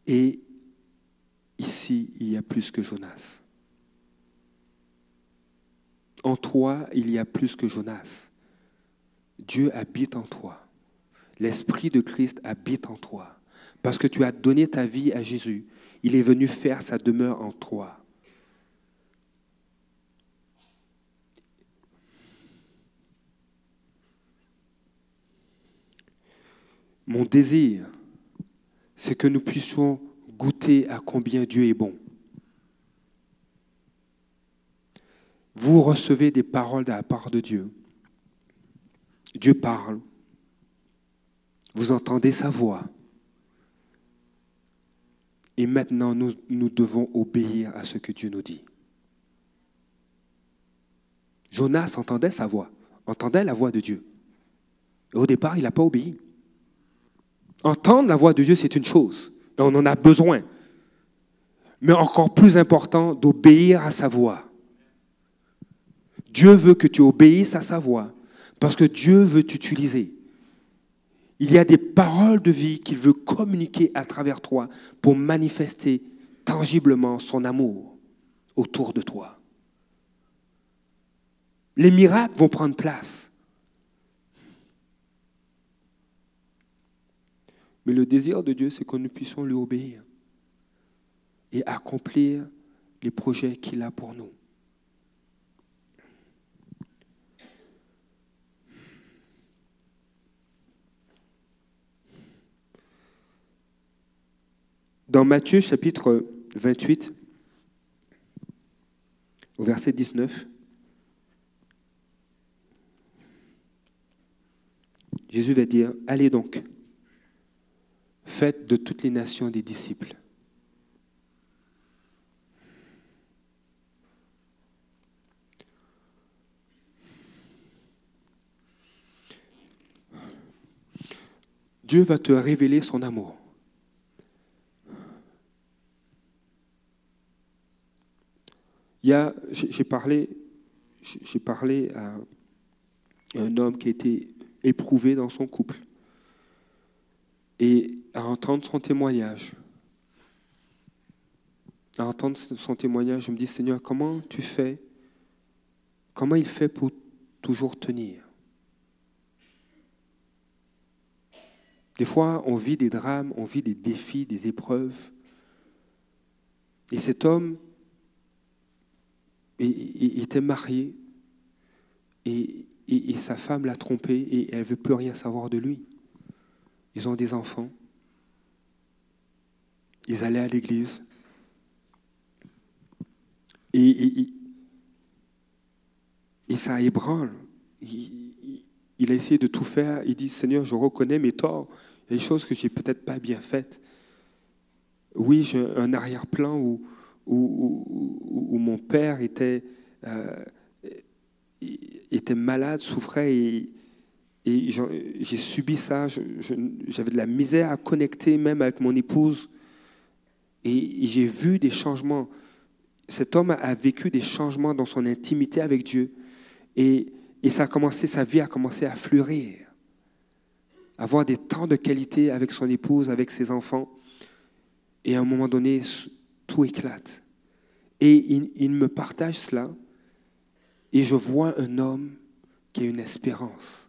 Et ici, il y a plus que Jonas. En toi, il y a plus que Jonas. Dieu habite en toi. L'Esprit de Christ habite en toi. Parce que tu as donné ta vie à Jésus. Il est venu faire sa demeure en toi. Mon désir, c'est que nous puissions goûter à combien Dieu est bon. Vous recevez des paroles de la part de Dieu. Dieu parle. Vous entendez sa voix. Et maintenant, nous, devons obéir à ce que Dieu nous dit. Jonas entendait sa voix, entendait la voix de Dieu. Au départ, il n'a pas obéi. Entendre la voix de Dieu, c'est une chose, on en a besoin. Mais encore plus important, d'obéir à sa voix. Dieu veut que tu obéisses à sa voix, parce que Dieu veut t'utiliser. Il y a des paroles de vie qu'il veut communiquer à travers toi pour manifester tangiblement son amour autour de toi. Les miracles vont prendre place. Mais le désir de Dieu, c'est que nous puissions lui obéir et accomplir les projets qu'il a pour nous. Dans Matthieu chapitre 28, au verset 19, Jésus va dire, allez donc, Faites de toutes les nations des disciples. Dieu va te révéler son amour. Il y a, j'ai parlé, j'ai parlé à un homme qui a été éprouvé dans son couple et à entendre son témoignage. À entendre son témoignage, je me dis, Seigneur, comment tu fais Comment il fait pour toujours tenir? Des fois, on vit des drames, on vit des défis, des épreuves. Et cet homme, il, était marié et, sa femme l'a trompé et elle ne veut plus rien savoir de lui. Ils ont des enfants. Ils allaient à l'église. Et, ça ébranle. Il, il, a essayé de tout faire. Il dit, Seigneur, je reconnais mes torts, les choses que j'ai peut-être pas bien faites. Oui, j'ai un arrière-plan où, où, mon père était, euh, était malade, souffrait et, j'ai subi ça, j'avais de la misère à connecter même avec mon épouse. Et j'ai vu des changements. Cet homme a vécu des changements dans son intimité avec Dieu. Et, et ça a commencé, sa vie a commencé à fleurir. Avoir des temps de qualité avec son épouse, avec ses enfants. Et à un moment donné, tout éclate. Et il, me partage cela. Et je vois un homme qui a une espérance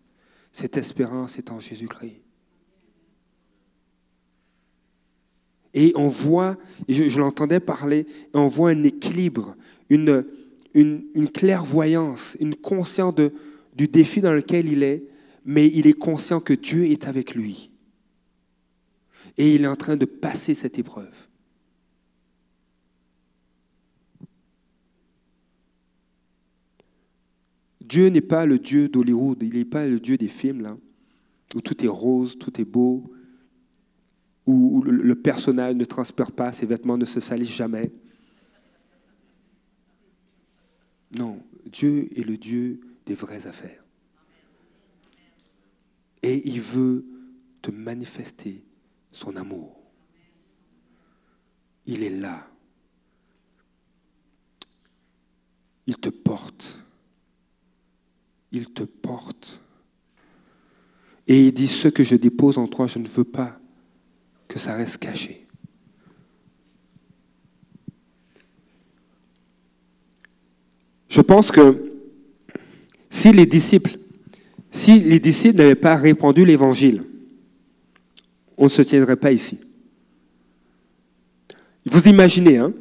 cette espérance est en Jésus-Christ. Et on voit, je, l'entendais parler, on voit un équilibre, une, clairvoyance, une conscience du défi dans lequel il est, mais il est conscient que Dieu est avec lui. Et il est en train de passer cette épreuve. Dieu n'est pas le Dieu d'Hollywood, il n'est pas le Dieu des films, là, où tout est rose, tout est beau, où le personnage ne transpire pas, ses vêtements ne se salissent jamais. Non, Dieu est le Dieu des vraies affaires. Et il veut te manifester son amour. Il est là. Il te porte. Il te porte. Et il dit, ce que je dépose en toi, je ne veux pas que ça reste caché. Je pense que si les disciples, si les disciples n'avaient pas répandu l'évangile, on ne se tiendrait pas ici. Vous imaginez, hein,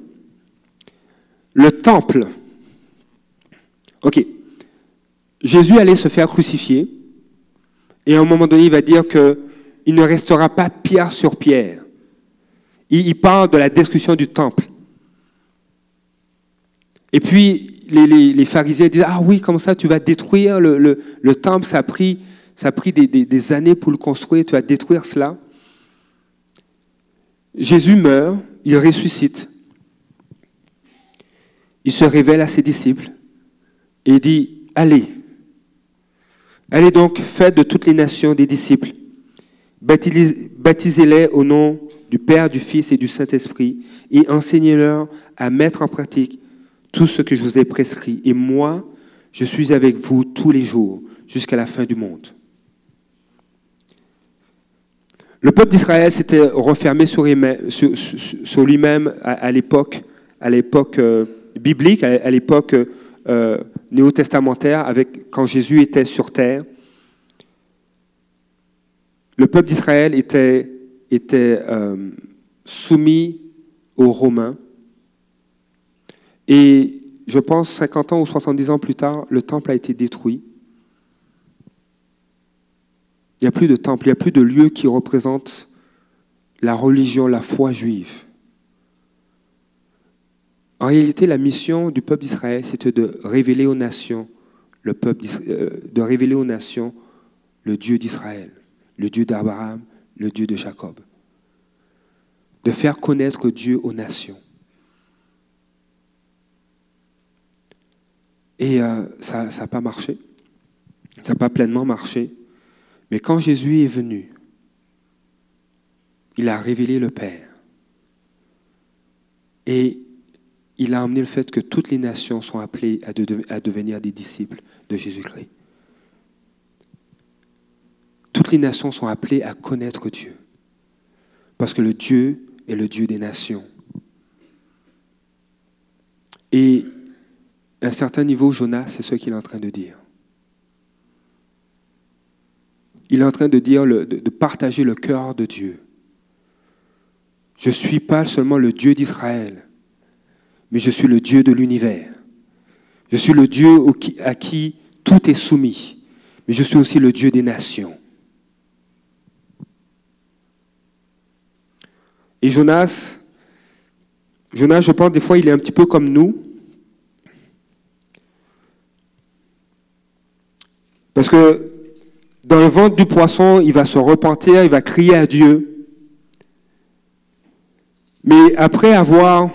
le temple. Ok, Jésus allait se faire crucifier, et à un moment donné, il va dire qu'il ne restera pas pierre sur pierre. Il, parle de la destruction du temple. Et puis, les, pharisiens disent, ah oui, comme ça, tu vas détruire le, temple, ça a pris, des années pour le construire, tu vas détruire cela. Jésus meurt, il ressuscite. Il se révèle à ses disciples et dit, allez, allez donc, faites de toutes les nations des disciples, baptisez-les au nom du Père, du Fils et du Saint-Esprit, et enseignez-leur à mettre en pratique tout ce que je vous ai prescrit. Et moi, je suis avec vous tous les jours jusqu'à la fin du monde. Le peuple d'Israël s'était refermé sur lui-même à, l'époque, euh, biblique, à, l'époque euh, néo-testamentaire, avec quand Jésus était sur terre. Le peuple d'Israël était, euh, soumis aux Romains. Et je pense 50 ans ou 70 ans plus tard, le temple a été détruit. Il n'y a plus de temple, il n'y a plus de lieu qui représente la religion, la foi juive. En réalité, la mission du peuple d'Israël, c'était de révéler aux nations le euh, aux nations le Dieu d'Israël, le Dieu d'Abraham, le Dieu de Jacob. De faire connaître Dieu aux nations. Et euh, ça n'a pas marché. Ça n'a pas pleinement marché. Mais quand Jésus est venu, il a révélé le Père. Et il a emmené le fait que toutes les nations sont appelées à, devenir des disciples de Jésus-Christ. Toutes les nations sont appelées à connaître Dieu. Parce que le Dieu est le Dieu des nations. Et à un certain niveau, Jonas, c'est ce qu'il est en train de dire. Il est en train de dire, de partager le cœur de Dieu. Je ne suis pas seulement le Dieu d'Israël, mais je suis le Dieu de l'univers. Je suis le Dieu à qui tout est soumis, mais je suis aussi le Dieu des nations. Et Jonas, Jonas, je pense des fois, il est un petit peu comme nous. Parce que dans le ventre du poisson, il va se repentir, il va crier à Dieu. Mais après avoir,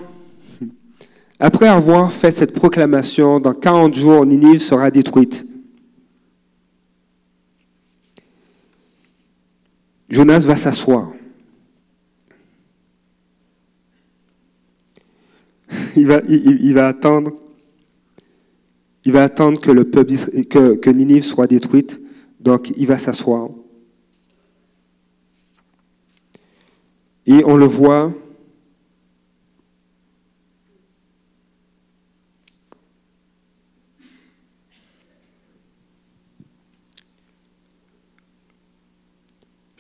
après avoir fait cette proclamation, dans 40 jours, Ninive sera détruite. Jonas va s'asseoir. Il va, attendre. Il va attendre que le peuple, que Ninive soit détruite. Donc, il va s'asseoir. Et on le voit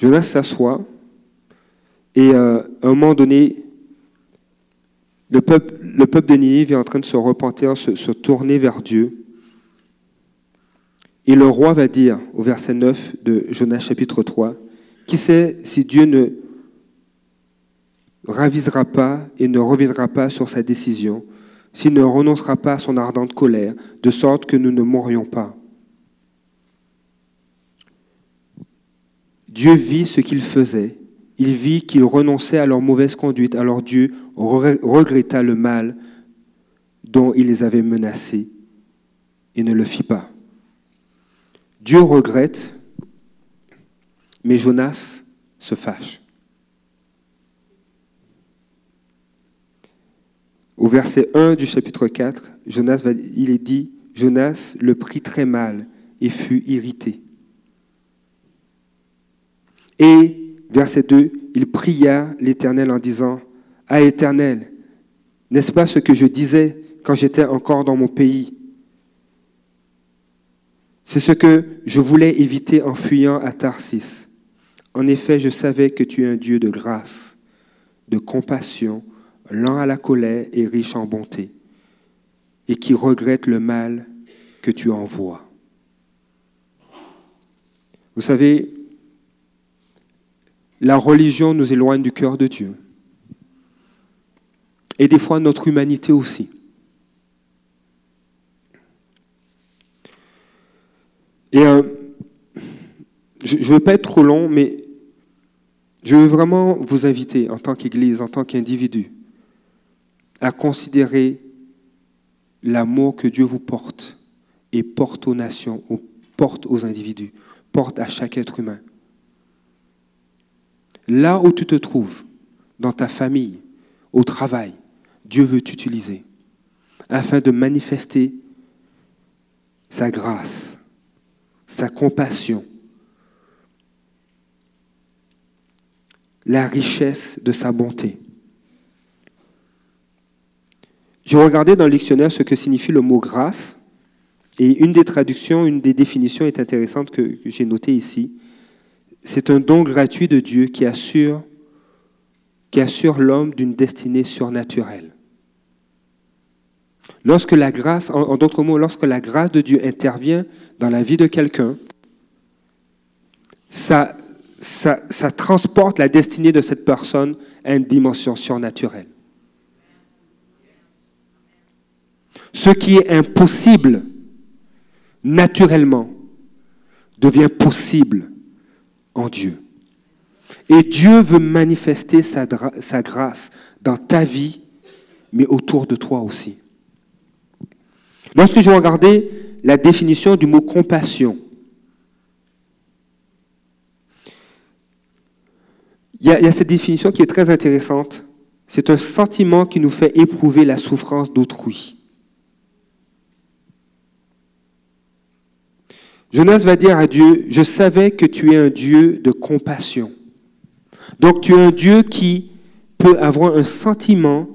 Jonas s'assoit et euh, à un moment donné, Le peuple, le peuple de Ninive est en train de se repentir, se, se tourner vers Dieu. Et le roi va dire au verset 9 de Jonas chapitre 3, qui sait si Dieu ne ravisera pas et ne reviendra pas sur sa décision, s'il ne renoncera pas à son ardente colère, de sorte que nous ne mourions pas. Dieu vit ce qu'il faisait. Il vit qu'ils renonçaient à leur mauvaise conduite. Alors Dieu regretta le mal dont il les avait menacés et ne le fit pas. Dieu regrette, mais Jonas se fâche. Au verset 1 du chapitre 4, Jonas il est dit, Jonas le prit très mal et fut irrité. Et, verset 2, il pria l'Éternel en disant, Ah Éternel, n'est-ce pas ce que je disais quand j'étais encore dans mon pays? C'est ce que je voulais éviter en fuyant à Tarsis. En effet, je savais que tu es un Dieu de grâce, de compassion, lent à la colère et riche en bonté, et qui regrette le mal que tu envoies. Vous savez, la religion nous éloigne du cœur de Dieu. Et des fois notre humanité aussi. Et euh, je ne veux pas être trop long, mais je veux vraiment vous inviter en tant qu'Église, en tant qu'individu, à considérer l'amour que Dieu vous porte et porte aux nations, ou porte aux individus, porte à chaque être humain. Là où tu te trouves, dans ta famille, au travail, Dieu veut t'utiliser afin de manifester sa grâce, sa compassion, la richesse de sa bonté. J'ai regardé dans le dictionnaire ce que signifie le mot grâce, et une des traductions, une des définitions est intéressante que j'ai notée ici c'est un don gratuit de Dieu qui assure, l'homme d'une destinée surnaturelle. Lorsque la grâce, en, d'autres mots, lorsque la grâce de Dieu intervient dans la vie de quelqu'un, ça, ça, ça transporte la destinée de cette personne à une dimension surnaturelle. Ce qui est impossible naturellement devient possible en Dieu. Et Dieu veut manifester sa, grâce dans ta vie, mais autour de toi aussi. Lorsque j'ai regardé la définition du mot compassion, il y, a, cette définition qui est très intéressante. C'est un sentiment qui nous fait éprouver la souffrance d'autrui. Jonas va dire à Dieu, je savais que tu es un Dieu de compassion. Donc tu es un Dieu qui peut avoir un sentiment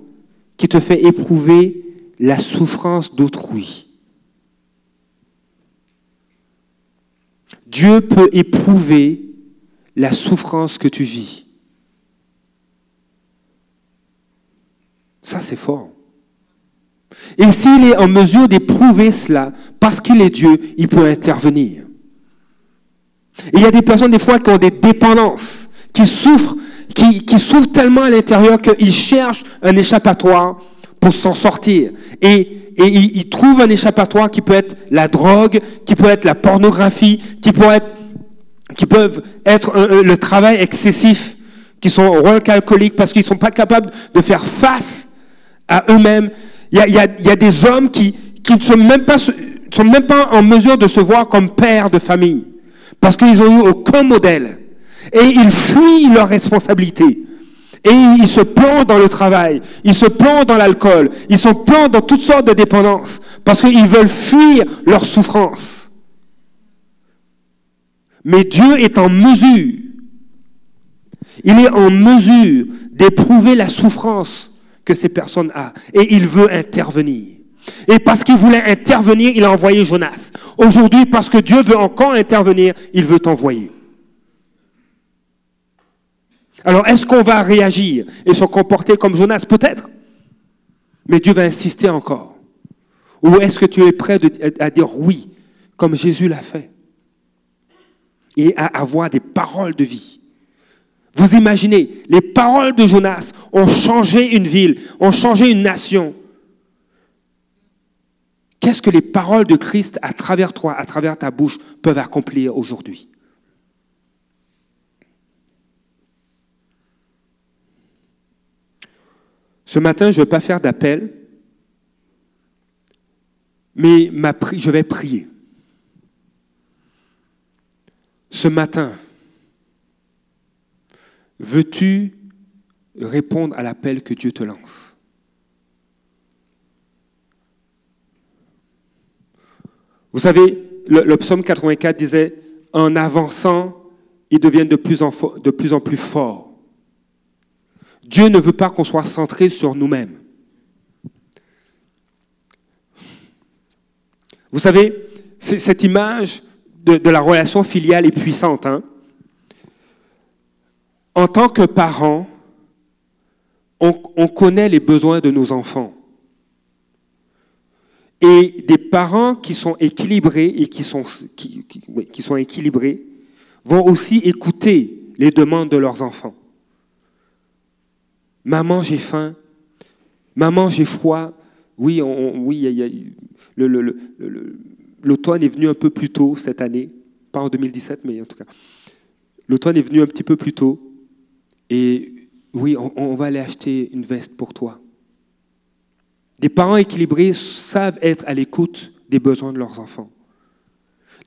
qui te fait éprouver la souffrance d'autrui. Dieu peut éprouver la souffrance que tu vis. Ça, c'est fort. Et s'il est en mesure d'éprouver cela, parce qu'il est Dieu, il peut intervenir. Et il y a des personnes, des fois, qui ont des dépendances, qui souffrent, qui, qui souffrent tellement à l'intérieur qu'ils cherchent un échappatoire pour s'en sortir. Et, et ils, ils, trouvent un échappatoire qui peut être la drogue, qui peut être la pornographie, qui peut être, qui peuvent être un, un, le travail excessif, qui sont alcooliques parce qu'ils ne sont pas capables de faire face à eux-mêmes. Il y a, des hommes qui, ne sont même, pas, en mesure de se voir comme père de famille. Parce qu'ils ont eu aucun modèle. Et ils fuient leurs responsabilités. Et ils se plongent dans le travail, ils se plongent dans l'alcool, ils se plongent dans toutes sortes de dépendances, parce qu'ils veulent fuir leur souffrance. Mais Dieu est en mesure, il est en mesure d'éprouver la souffrance que ces personnes ont, et il veut intervenir. Et parce qu'il voulait intervenir, il a envoyé Jonas. Aujourd'hui, parce que Dieu veut encore intervenir, il veut t'envoyer. Alors, est-ce qu'on va réagir et se comporter comme Jonas? Peut-être. Mais Dieu va insister encore. Ou est-ce que tu es prêt à dire oui, comme Jésus l'a fait? Et à avoir des paroles de vie. Vous imaginez, les paroles de Jonas ont changé une ville, ont changé une nation. Qu'est-ce que les paroles de Christ à travers toi, à travers ta bouche, peuvent accomplir aujourd'hui? Ce matin, je ne vais pas faire d'appel, mais je vais prier. Ce matin, veux-tu répondre à l'appel que Dieu te lance? Vous savez, le, psaume 84 disait, en avançant, ils deviennent de plus en, de plus, en plus forts. Dieu ne veut pas qu'on soit centré sur nous-mêmes. Vous savez, cette image de, la relation filiale est puissante. Hein. En tant que parents, on, connaît les besoins de nos enfants. Et des parents qui sont équilibrés et qui sont, qui sont équilibrés vont aussi écouter les demandes de leurs enfants. Maman, j'ai faim. Maman, j'ai froid. Oui, oui, l'automne est venu un peu plus tôt cette année. Pas en 2017, mais en tout cas. L'automne est venu un petit peu plus tôt. Et oui, on, va aller acheter une veste pour toi. Des parents équilibrés savent être à l'écoute des besoins de leurs enfants.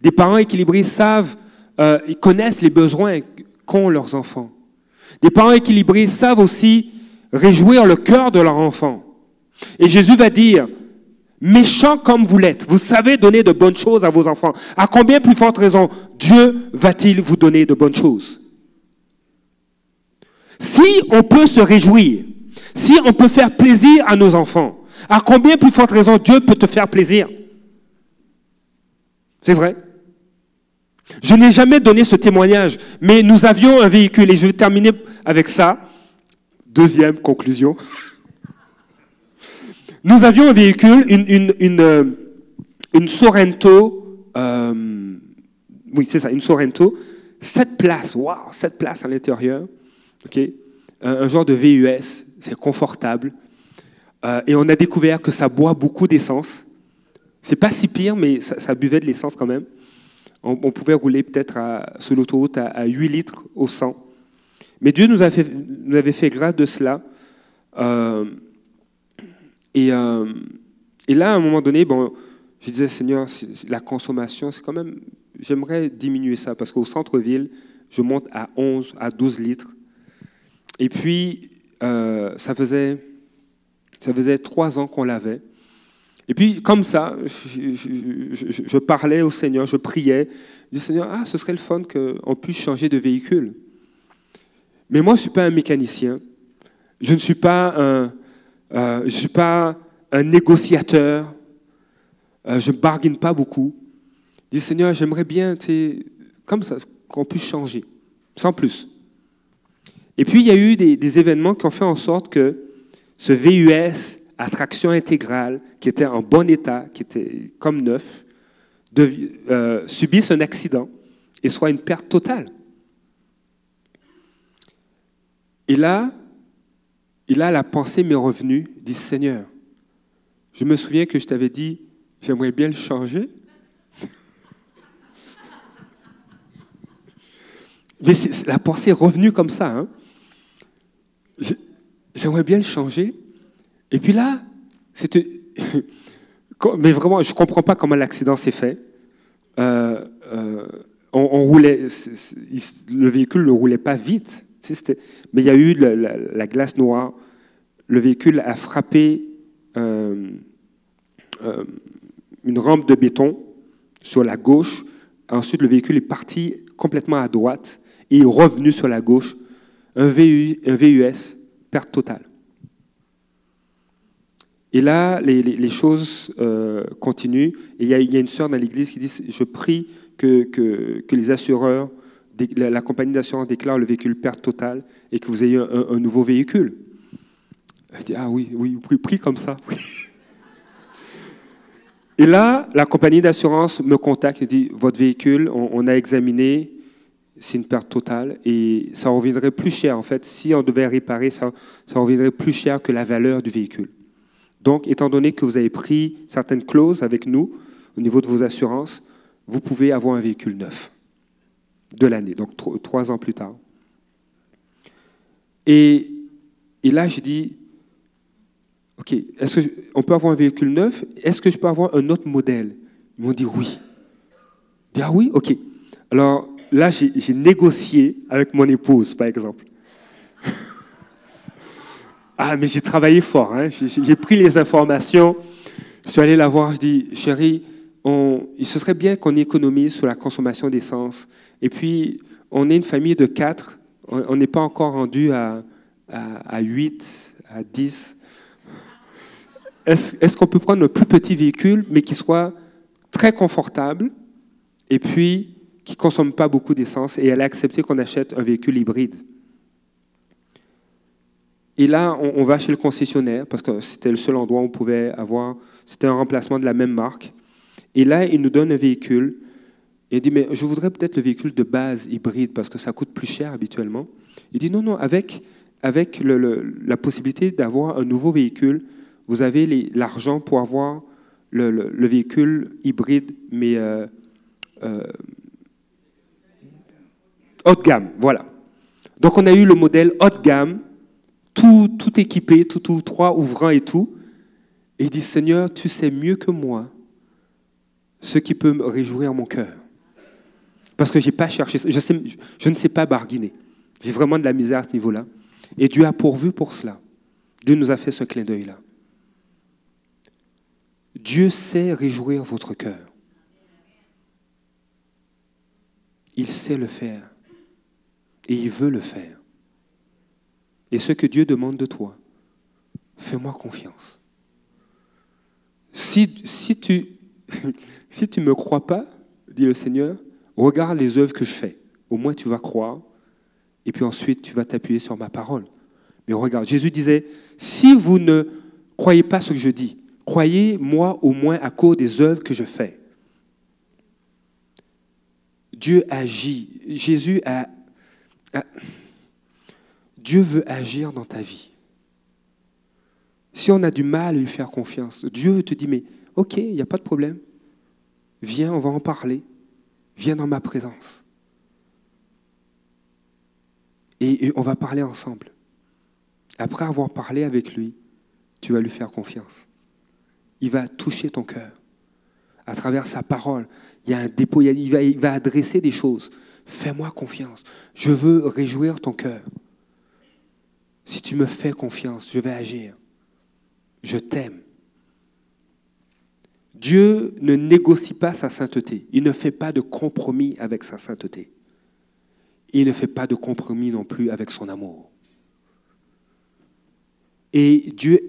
Des parents équilibrés savent, euh, ils connaissent les besoins qu'ont leurs enfants. Des parents équilibrés savent aussi réjouir le cœur de leur enfant. Et Jésus va dire, méchant comme vous l'êtes, vous savez donner de bonnes choses à vos enfants. À combien plus forte raison Dieu va-t-il vous donner de bonnes choses? Si on peut se réjouir, si on peut faire plaisir à nos enfants, à combien plus forte raison Dieu peut te faire plaisir? C'est vrai Je n'ai jamais donné ce témoignage, mais nous avions un véhicule, et je vais terminer avec ça. Deuxième conclusion. *laughs* Nous avions un véhicule, une, euh, Sorrento, euh, oui c'est ça, une Sorrento, sept places, waouh, sept places à l'intérieur, ok, un, genre de VUS, c'est confortable, euh, et on a découvert que ça boit beaucoup d'essence. C'est pas si pire, mais ça, buvait de l'essence quand même. On, pouvait rouler peut-être sur l'autoroute à, à 8 litres au 100. Mais Dieu nous, avait fait grâce de cela. Euh, euh, et, là, à un moment donné, bon, je disais, Seigneur, la consommation, c'est quand même, j'aimerais diminuer ça, parce qu'au centre-ville, je monte à 11, à 12 litres. Et puis, euh, ça, faisait, trois ans qu'on l'avait. Et puis, comme ça, je, parlais au Seigneur, je priais. Je dis, Seigneur, ah, ce serait le fun qu'on puisse changer de véhicule. Mais moi, je ne suis pas un mécanicien. Je ne suis pas un, euh, je suis pas un négociateur. Euh, je ne bargaine pas beaucoup. Je Seigneur, j'aimerais bien, comme ça, qu'on puisse changer, sans plus. Et puis, il y a eu des, événements qui ont fait en sorte que ce VUS à traction intégrale, qui était en bon état, qui était comme neuf, euh, subisse un accident et soit une perte totale. Et là, et là, la pensée m'est revenue, dit Seigneur, je me souviens que je t'avais dit, j'aimerais bien le changer. *laughs* Mais la pensée est revenue comme ça. Hein. J'aimerais bien le changer. Et puis là, c'était. *laughs* Mais vraiment, je ne comprends pas comment l'accident s'est fait. Euh, euh, on, roulait, le véhicule ne roulait pas vite. Mais il y a eu la, glace noire. Le véhicule a frappé euh, une rampe de béton sur la gauche. Ensuite, le véhicule est parti complètement à droite et est revenu sur la gauche. Un, VUS, perte totale. Et là, les, choses euh, continuent. Il y, a, une sœur dans l'église qui dit Je prie que, les assureurs la, compagnie d'assurance déclare le véhicule perte totale et que vous ayez un, nouveau véhicule. Elle dit, ah oui, oui, pris comme ça. *laughs* Et là, la compagnie d'assurance me contacte et dit, votre véhicule, on, a examiné, c'est une perte totale et ça reviendrait plus cher. En fait, si on devait réparer, ça, ça reviendrait plus cher que la valeur du véhicule. Donc, étant donné que vous avez pris certaines clauses avec nous au niveau de vos assurances, vous pouvez avoir un véhicule neuf de l'année, donc trois ans plus tard. Et, et là, j'ai dit, OK, est-ce qu'on peut avoir un véhicule neuf? Est-ce que je peux avoir un autre modèle? Ils m'ont dit oui. Dit, ah oui, OK. Alors là, j'ai négocié avec mon épouse, par exemple. *laughs* ah, mais j'ai travaillé fort. Hein. J'ai pris les informations. Je suis allé la voir. Je dis, chérie, on, se serait bien qu'on économise sur la consommation d'essence. Et puis, on est une famille de quatre. On n'est pas encore rendu à, à, à 8, à 10 est-ce qu'on peut prendre un plus petit véhicule, mais qui soit très confortable? Et puis qui ne consomme pas beaucoup d'essence et elle a accepté qu'on achète un véhicule hybride. Et là, on, va chez le concessionnaire parce que c'était le seul endroit où on pouvait avoir, c'était un remplacement de la même marque. Et là, il nous donne un véhicule et il dit, mais je voudrais peut-être le véhicule de base hybride parce que ça coûte plus cher habituellement. Il dit, non, non, avec, avec la possibilité d'avoir un nouveau véhicule vous avez l'argent pour avoir le, véhicule hybride, mais euh, euh, haut gamme. Voilà. Donc on a eu le modèle haut de gamme, tout, tout équipé, tout, tout, trois ouvrants et tout. Et il dit, Seigneur, tu sais mieux que moi ce qui peut réjouir mon cœur. Parce que j'ai pas cherché, je, je ne sais pas barguiner. J'ai vraiment de la misère à ce niveau-là. Et Dieu a pourvu pour cela. Dieu nous a fait ce clin d'œil-là. Dieu sait réjouir votre cœur. Il sait le faire. Et il veut le faire. Et ce que Dieu demande de toi, fais-moi confiance. Si, si tu *laughs* si tu ne me crois pas, dit le Seigneur, regarde les œuvres que je fais. Au moins tu vas croire. Et puis ensuite, tu vas t'appuyer sur ma parole. Mais regarde, Jésus disait, si vous ne croyez pas ce que je dis, Croyez-moi au moins à cause des œuvres que je fais. Dieu agit. Jésus a, Dieu veut agir dans ta vie. Si on a du mal à lui faire confiance, Dieu te dit, mais ok, il n'y a pas de problème. Viens, on va en parler. Viens dans ma présence. et on va parler ensemble. Après avoir parlé avec lui, tu vas lui faire confiance il va toucher ton cœur. À travers sa parole, il y a un dépôt, il va adresser des choses. Fais-moi confiance. Je veux réjouir ton cœur. Si tu me fais confiance, je vais agir. Je t'aime. Dieu ne négocie pas sa sainteté. Il ne fait pas de compromis avec sa sainteté. Il ne fait pas de compromis non plus avec son amour. Et Dieu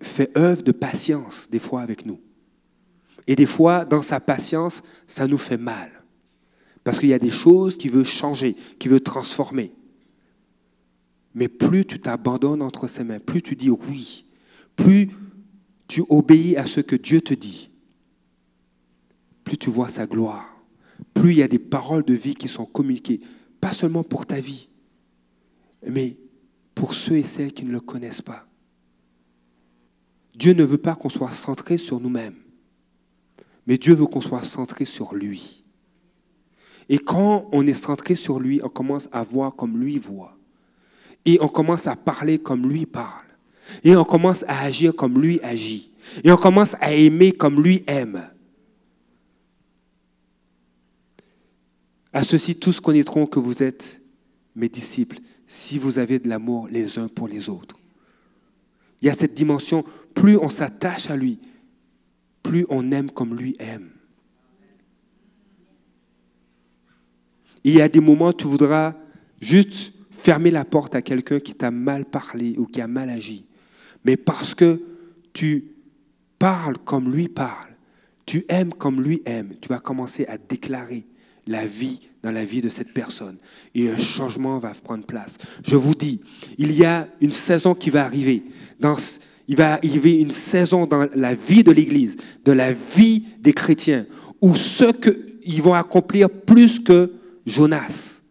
fait œuvre de patience des fois avec nous. Et des fois, dans sa patience, ça nous fait mal. Parce qu'il y a des choses qu'il veut changer, qu'il veut transformer. Mais plus tu t'abandonnes entre ses mains, plus tu dis oui, plus tu obéis à ce que Dieu te dit, plus tu vois sa gloire, plus il y a des paroles de vie qui sont communiquées, pas seulement pour ta vie, mais pour ceux et celles qui ne le connaissent pas. Dieu ne veut pas qu'on soit centré sur nous-mêmes, mais Dieu veut qu'on soit centré sur lui. Et quand on est centré sur lui, on commence à voir comme lui voit. Et on commence à parler comme lui parle. Et on commence à agir comme lui agit. Et on commence à aimer comme lui aime. À ceci, tous connaîtront que vous êtes mes disciples si vous avez de l'amour les uns pour les autres. Il y a cette dimension, plus on s'attache à lui, plus on aime comme lui aime. Il y a des moments où tu voudras juste fermer la porte à quelqu'un qui t'a mal parlé ou qui a mal agi. Mais parce que tu parles comme lui parle, tu aimes comme lui aime, tu vas commencer à déclarer la vie dans la vie de cette personne. Et un changement va prendre place. Je vous dis, il y a une saison qui va arriver. Dans, il va arriver une saison dans la vie de l'Église, de la vie des chrétiens, où ceux qu'ils vont accomplir plus que Jonas.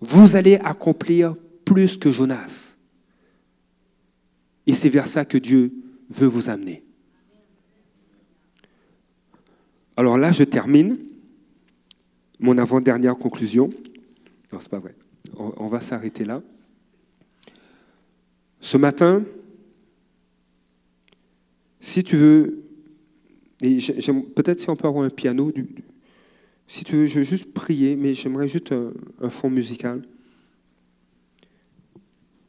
Vous allez accomplir plus que Jonas. Et c'est vers ça que Dieu veut vous amener. Alors là, je termine mon avant-dernière conclusion. Non, c'est pas vrai. On, va s'arrêter là. Ce matin, si tu veux, peut-être si on peut avoir un piano, si tu veux, je veux juste prier, mais j'aimerais juste un fond musical.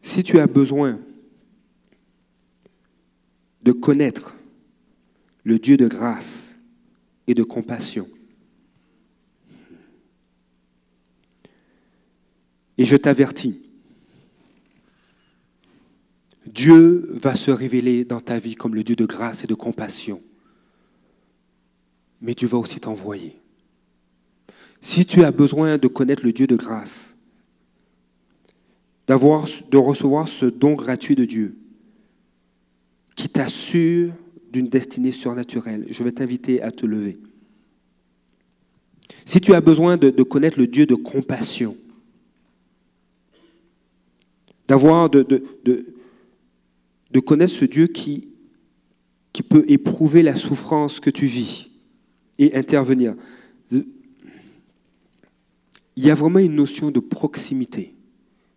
Si tu as besoin de connaître le Dieu de grâce, et de compassion. Et je t'avertis, Dieu va se révéler dans ta vie comme le Dieu de grâce et de compassion. Mais Dieu va aussi t'envoyer. Si tu as besoin de connaître le Dieu de grâce, de recevoir ce don gratuit de Dieu, qui t'assure d'une destinée surnaturelle, je vais t'inviter à te lever. Si tu as besoin de, connaître le Dieu de compassion, de, connaître ce Dieu qui peut éprouver la souffrance que tu vis et intervenir. Il y a vraiment une notion de proximité.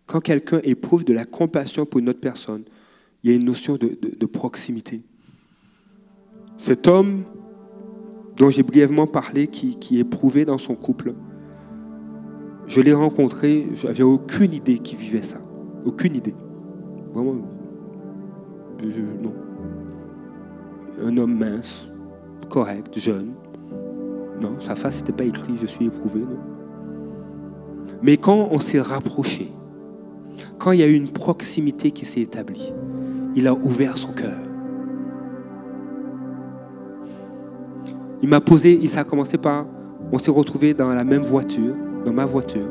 Quand quelqu'un éprouve de la compassion pour une autre personne, il y a une notion de proximité. Cet homme dont j'ai brièvement parlé, qui, qui éprouvait dans son couple, je l'ai rencontré, je n'avais aucune idée qu'il vivait ça. Aucune idée. Vraiment, non. Un homme mince, correct, jeune. Non, sa face n'était pas écrit, je suis éprouvé, non. Mais quand on s'est rapproché, quand il y a eu une proximité qui s'est établie, il a ouvert son cœur. Il m'a posé, il s'est commencé par, on s'est retrouvé dans la même voiture, dans ma voiture.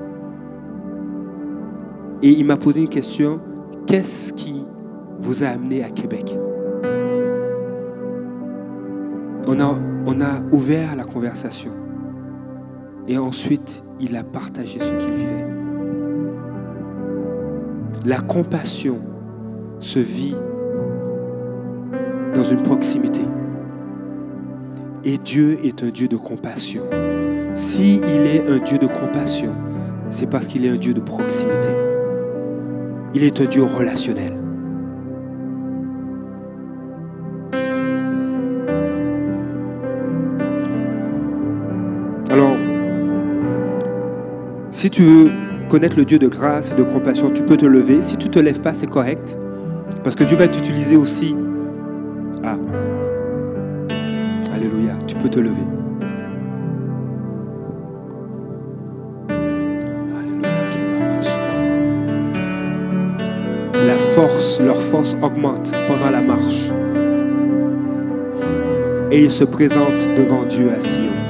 Et il m'a posé une question, qu'est-ce qui vous a amené à Québec? A, on a ouvert la conversation. Et ensuite, il a partagé ce qu'il vivait. La compassion se vit dans une proximité. Et Dieu est un Dieu de compassion. S'il est un Dieu de compassion, c'est parce qu'il est un Dieu de proximité. Il est un Dieu relationnel. Si tu veux connaître le Dieu de grâce et de compassion, tu peux te lever. Si tu ne te lèves pas, c'est correct. Parce que Dieu va t'utiliser aussi. Ah, Alléluia, tu peux te lever. La force, leur force augmente pendant la marche. Et ils se présentent devant Dieu à Sion.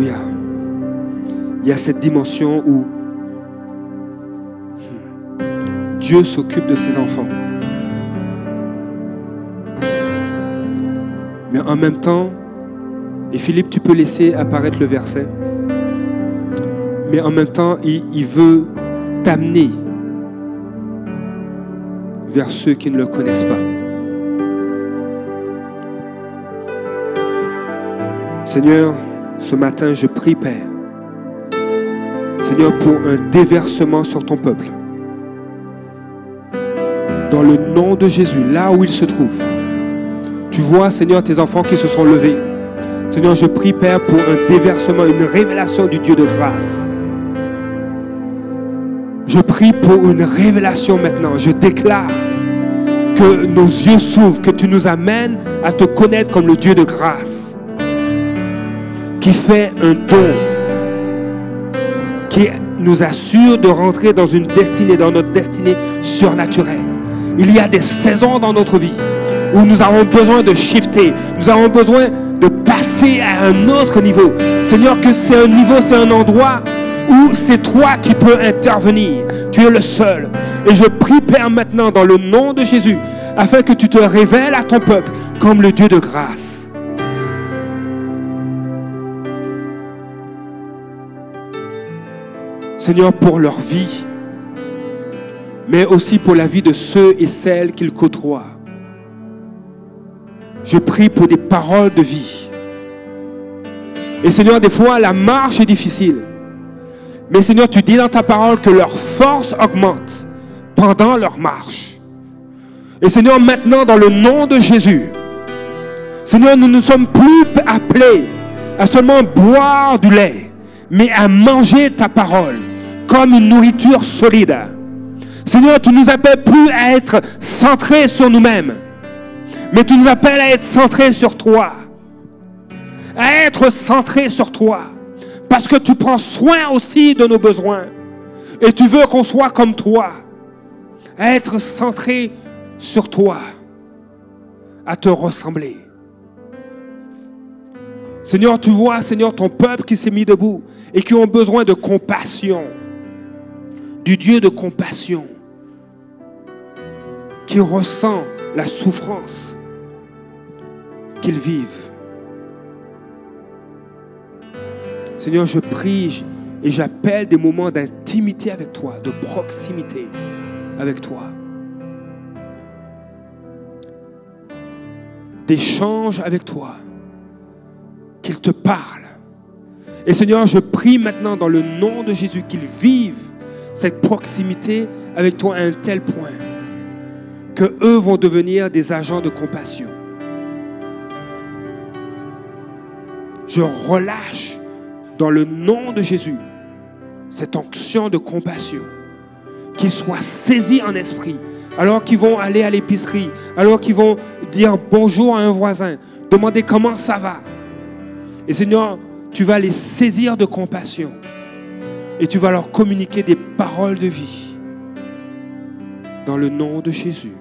Il y a cette dimension où Dieu s'occupe de ses enfants. Mais en même temps, et Philippe, tu peux laisser apparaître le verset, mais en même temps, il, veut t'amener vers ceux qui ne le connaissent pas. Seigneur, ce matin, je prie, Père, Seigneur, pour un déversement sur ton peuple. Dans le nom de Jésus, là où il se trouve. Tu vois, Seigneur, tes enfants qui se sont levés. Seigneur, je prie, Père, pour un déversement, une révélation du Dieu de grâce. Je prie pour une révélation maintenant. Je déclare que nos yeux s'ouvrent, que tu nous amènes à te connaître comme le Dieu de grâce, qui fait un don, qui nous assure de rentrer dans une destinée, dans notre destinée surnaturelle. Il y a des saisons dans notre vie où nous avons besoin de shifter, nous avons besoin de passer à un autre niveau. Seigneur, que c'est un niveau, c'est un endroit où c'est toi qui peux intervenir. Tu es le seul. Et je prie, Père, maintenant, dans le nom de Jésus, afin que tu te révèles à ton peuple comme le Dieu de grâce. Seigneur, pour leur vie, mais aussi pour la vie de ceux et celles qu'ils côtoient. Je prie pour des paroles de vie. Et Seigneur, des fois, la marche est difficile. Mais Seigneur, tu dis dans ta parole que leur force augmente pendant leur marche. Et Seigneur, maintenant, dans le nom de Jésus, Seigneur, nous ne sommes plus appelés à seulement boire du lait, mais à manger ta parole comme une nourriture solide. Seigneur, tu nous appelles plus à être centrés sur nous-mêmes, mais tu nous appelles à être centrés sur toi. À être centrés sur toi. Parce que tu prends soin aussi de nos besoins. Et tu veux qu'on soit comme toi. À être centré sur toi. À te ressembler. Seigneur, tu vois, Seigneur, ton peuple qui s'est mis debout et qui ont besoin de compassion. Du Dieu de compassion. Qui ressent la souffrance qu'ils vivent. Seigneur, je prie et j'appelle des moments d'intimité avec toi, de proximité avec toi. D'échange avec toi. Qu'il te parle. Et Seigneur, je prie maintenant dans le nom de Jésus qu'ils vivent cette proximité avec toi à un tel point que eux vont devenir des agents de compassion. Je relâche dans le nom de Jésus cette onction de compassion, qu'ils soient saisis en esprit, alors qu'ils vont aller à l'épicerie, alors qu'ils vont dire bonjour à un voisin, demander comment ça va. Et Seigneur, tu vas les saisir de compassion et tu vas leur communiquer des paroles de vie dans le nom de Jésus.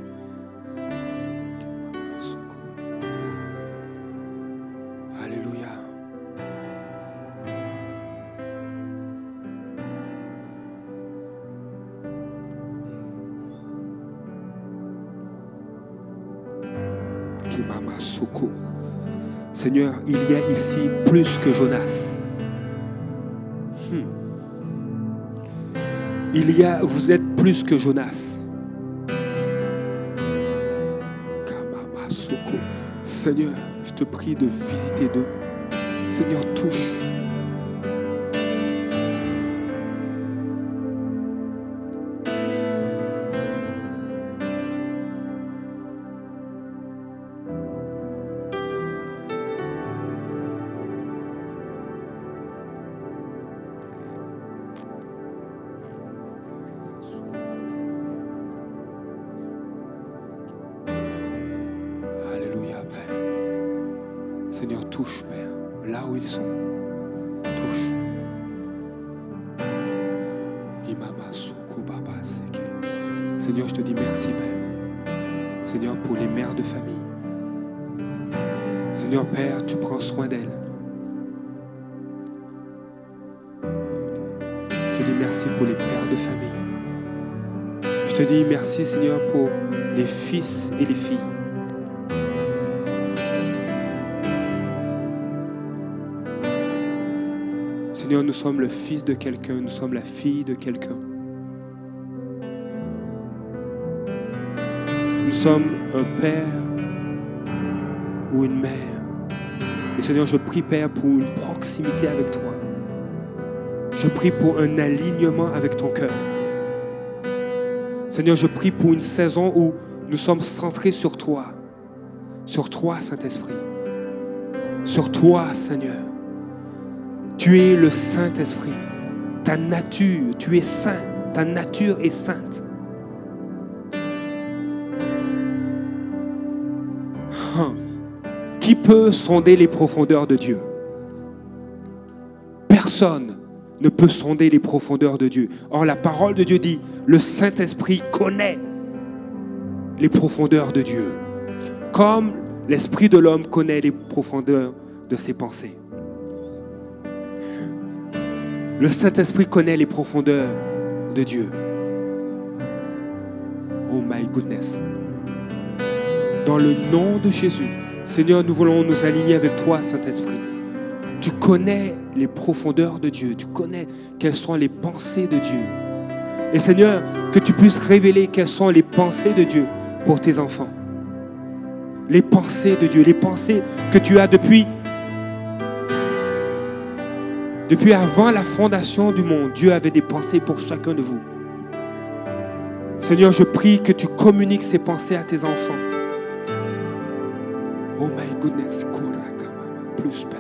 Alléluia. Seigneur, il y a ici plus que Jonas. Il y a, vous êtes plus que Jonas. Seigneur, je te prie de visiter d'eux. Seigneur, touche. Alléluia, Père. Seigneur, touche, Père, là où ils sont. Touche. Seigneur, je te dis merci, Père. Seigneur, pour les mères de famille. Seigneur, Père, tu prends soin d'elles. Je te dis merci pour les pères de famille. Je te dis merci, Seigneur, pour les fils et les filles. Seigneur, nous sommes le fils de quelqu'un, nous sommes la fille de quelqu'un. Nous sommes un père ou une mère. Et Seigneur, je prie, Père, pour une proximité avec toi. Je prie pour un alignement avec ton cœur. Seigneur, je prie pour une saison où nous sommes centrés sur toi. Sur toi, Saint-Esprit. Sur toi, Seigneur. Tu es le Saint-Esprit. Ta nature, tu es saint. Ta nature est sainte. Hum. Qui peut sonder les profondeurs de Dieu? Personne ne peut sonder les profondeurs de Dieu. Or, la parole de Dieu dit, le Saint-Esprit connaît les profondeurs de Dieu. comme l'esprit de l'homme connaît les profondeurs de ses pensées. Le Saint-Esprit connaît les profondeurs de Dieu. Oh my goodness. Dans le nom de Jésus, Seigneur, nous voulons nous aligner avec toi, Saint-Esprit. Tu connais les profondeurs de Dieu. Tu connais quelles sont les pensées de Dieu. Et Seigneur, que tu puisses révéler quelles sont les pensées de Dieu pour tes enfants. Les pensées de Dieu, les pensées que tu as depuis depuis avant la fondation du monde, Dieu avait des pensées pour chacun de vous. Seigneur, je prie que tu communiques ces pensées à tes enfants. Oh my goodness, plus paix.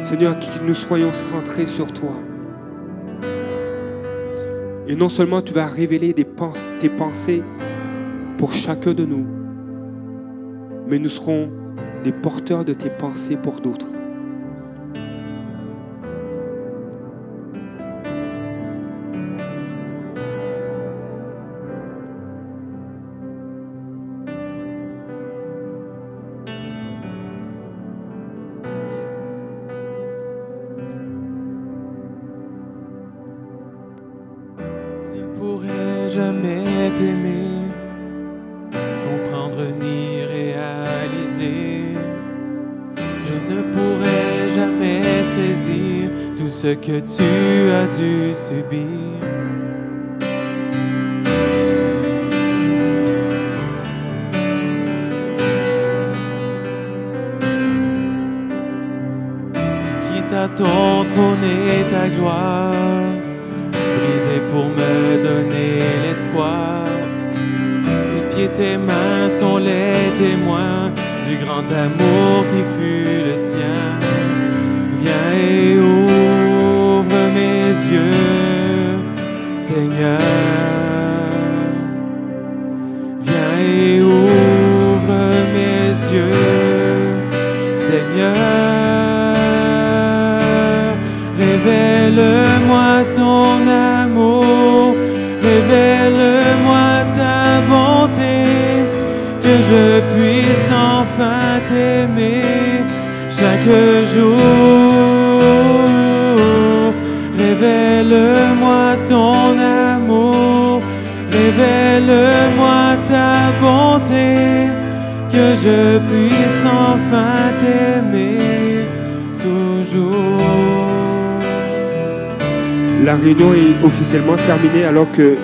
Seigneur, que nous soyons centrés sur toi. Et non seulement tu vas révéler tes pensées pour chacun de nous, mais nous serons des porteurs de tes pensées pour d'autres. Alors que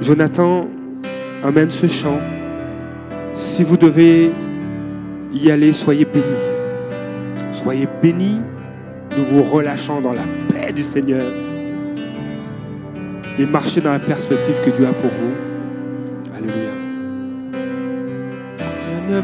Jonathan amène ce chant. Si vous devez y aller, soyez bénis. Soyez bénis nous vous relâchons dans la paix du Seigneur et marchez dans la perspective que Dieu a pour vous.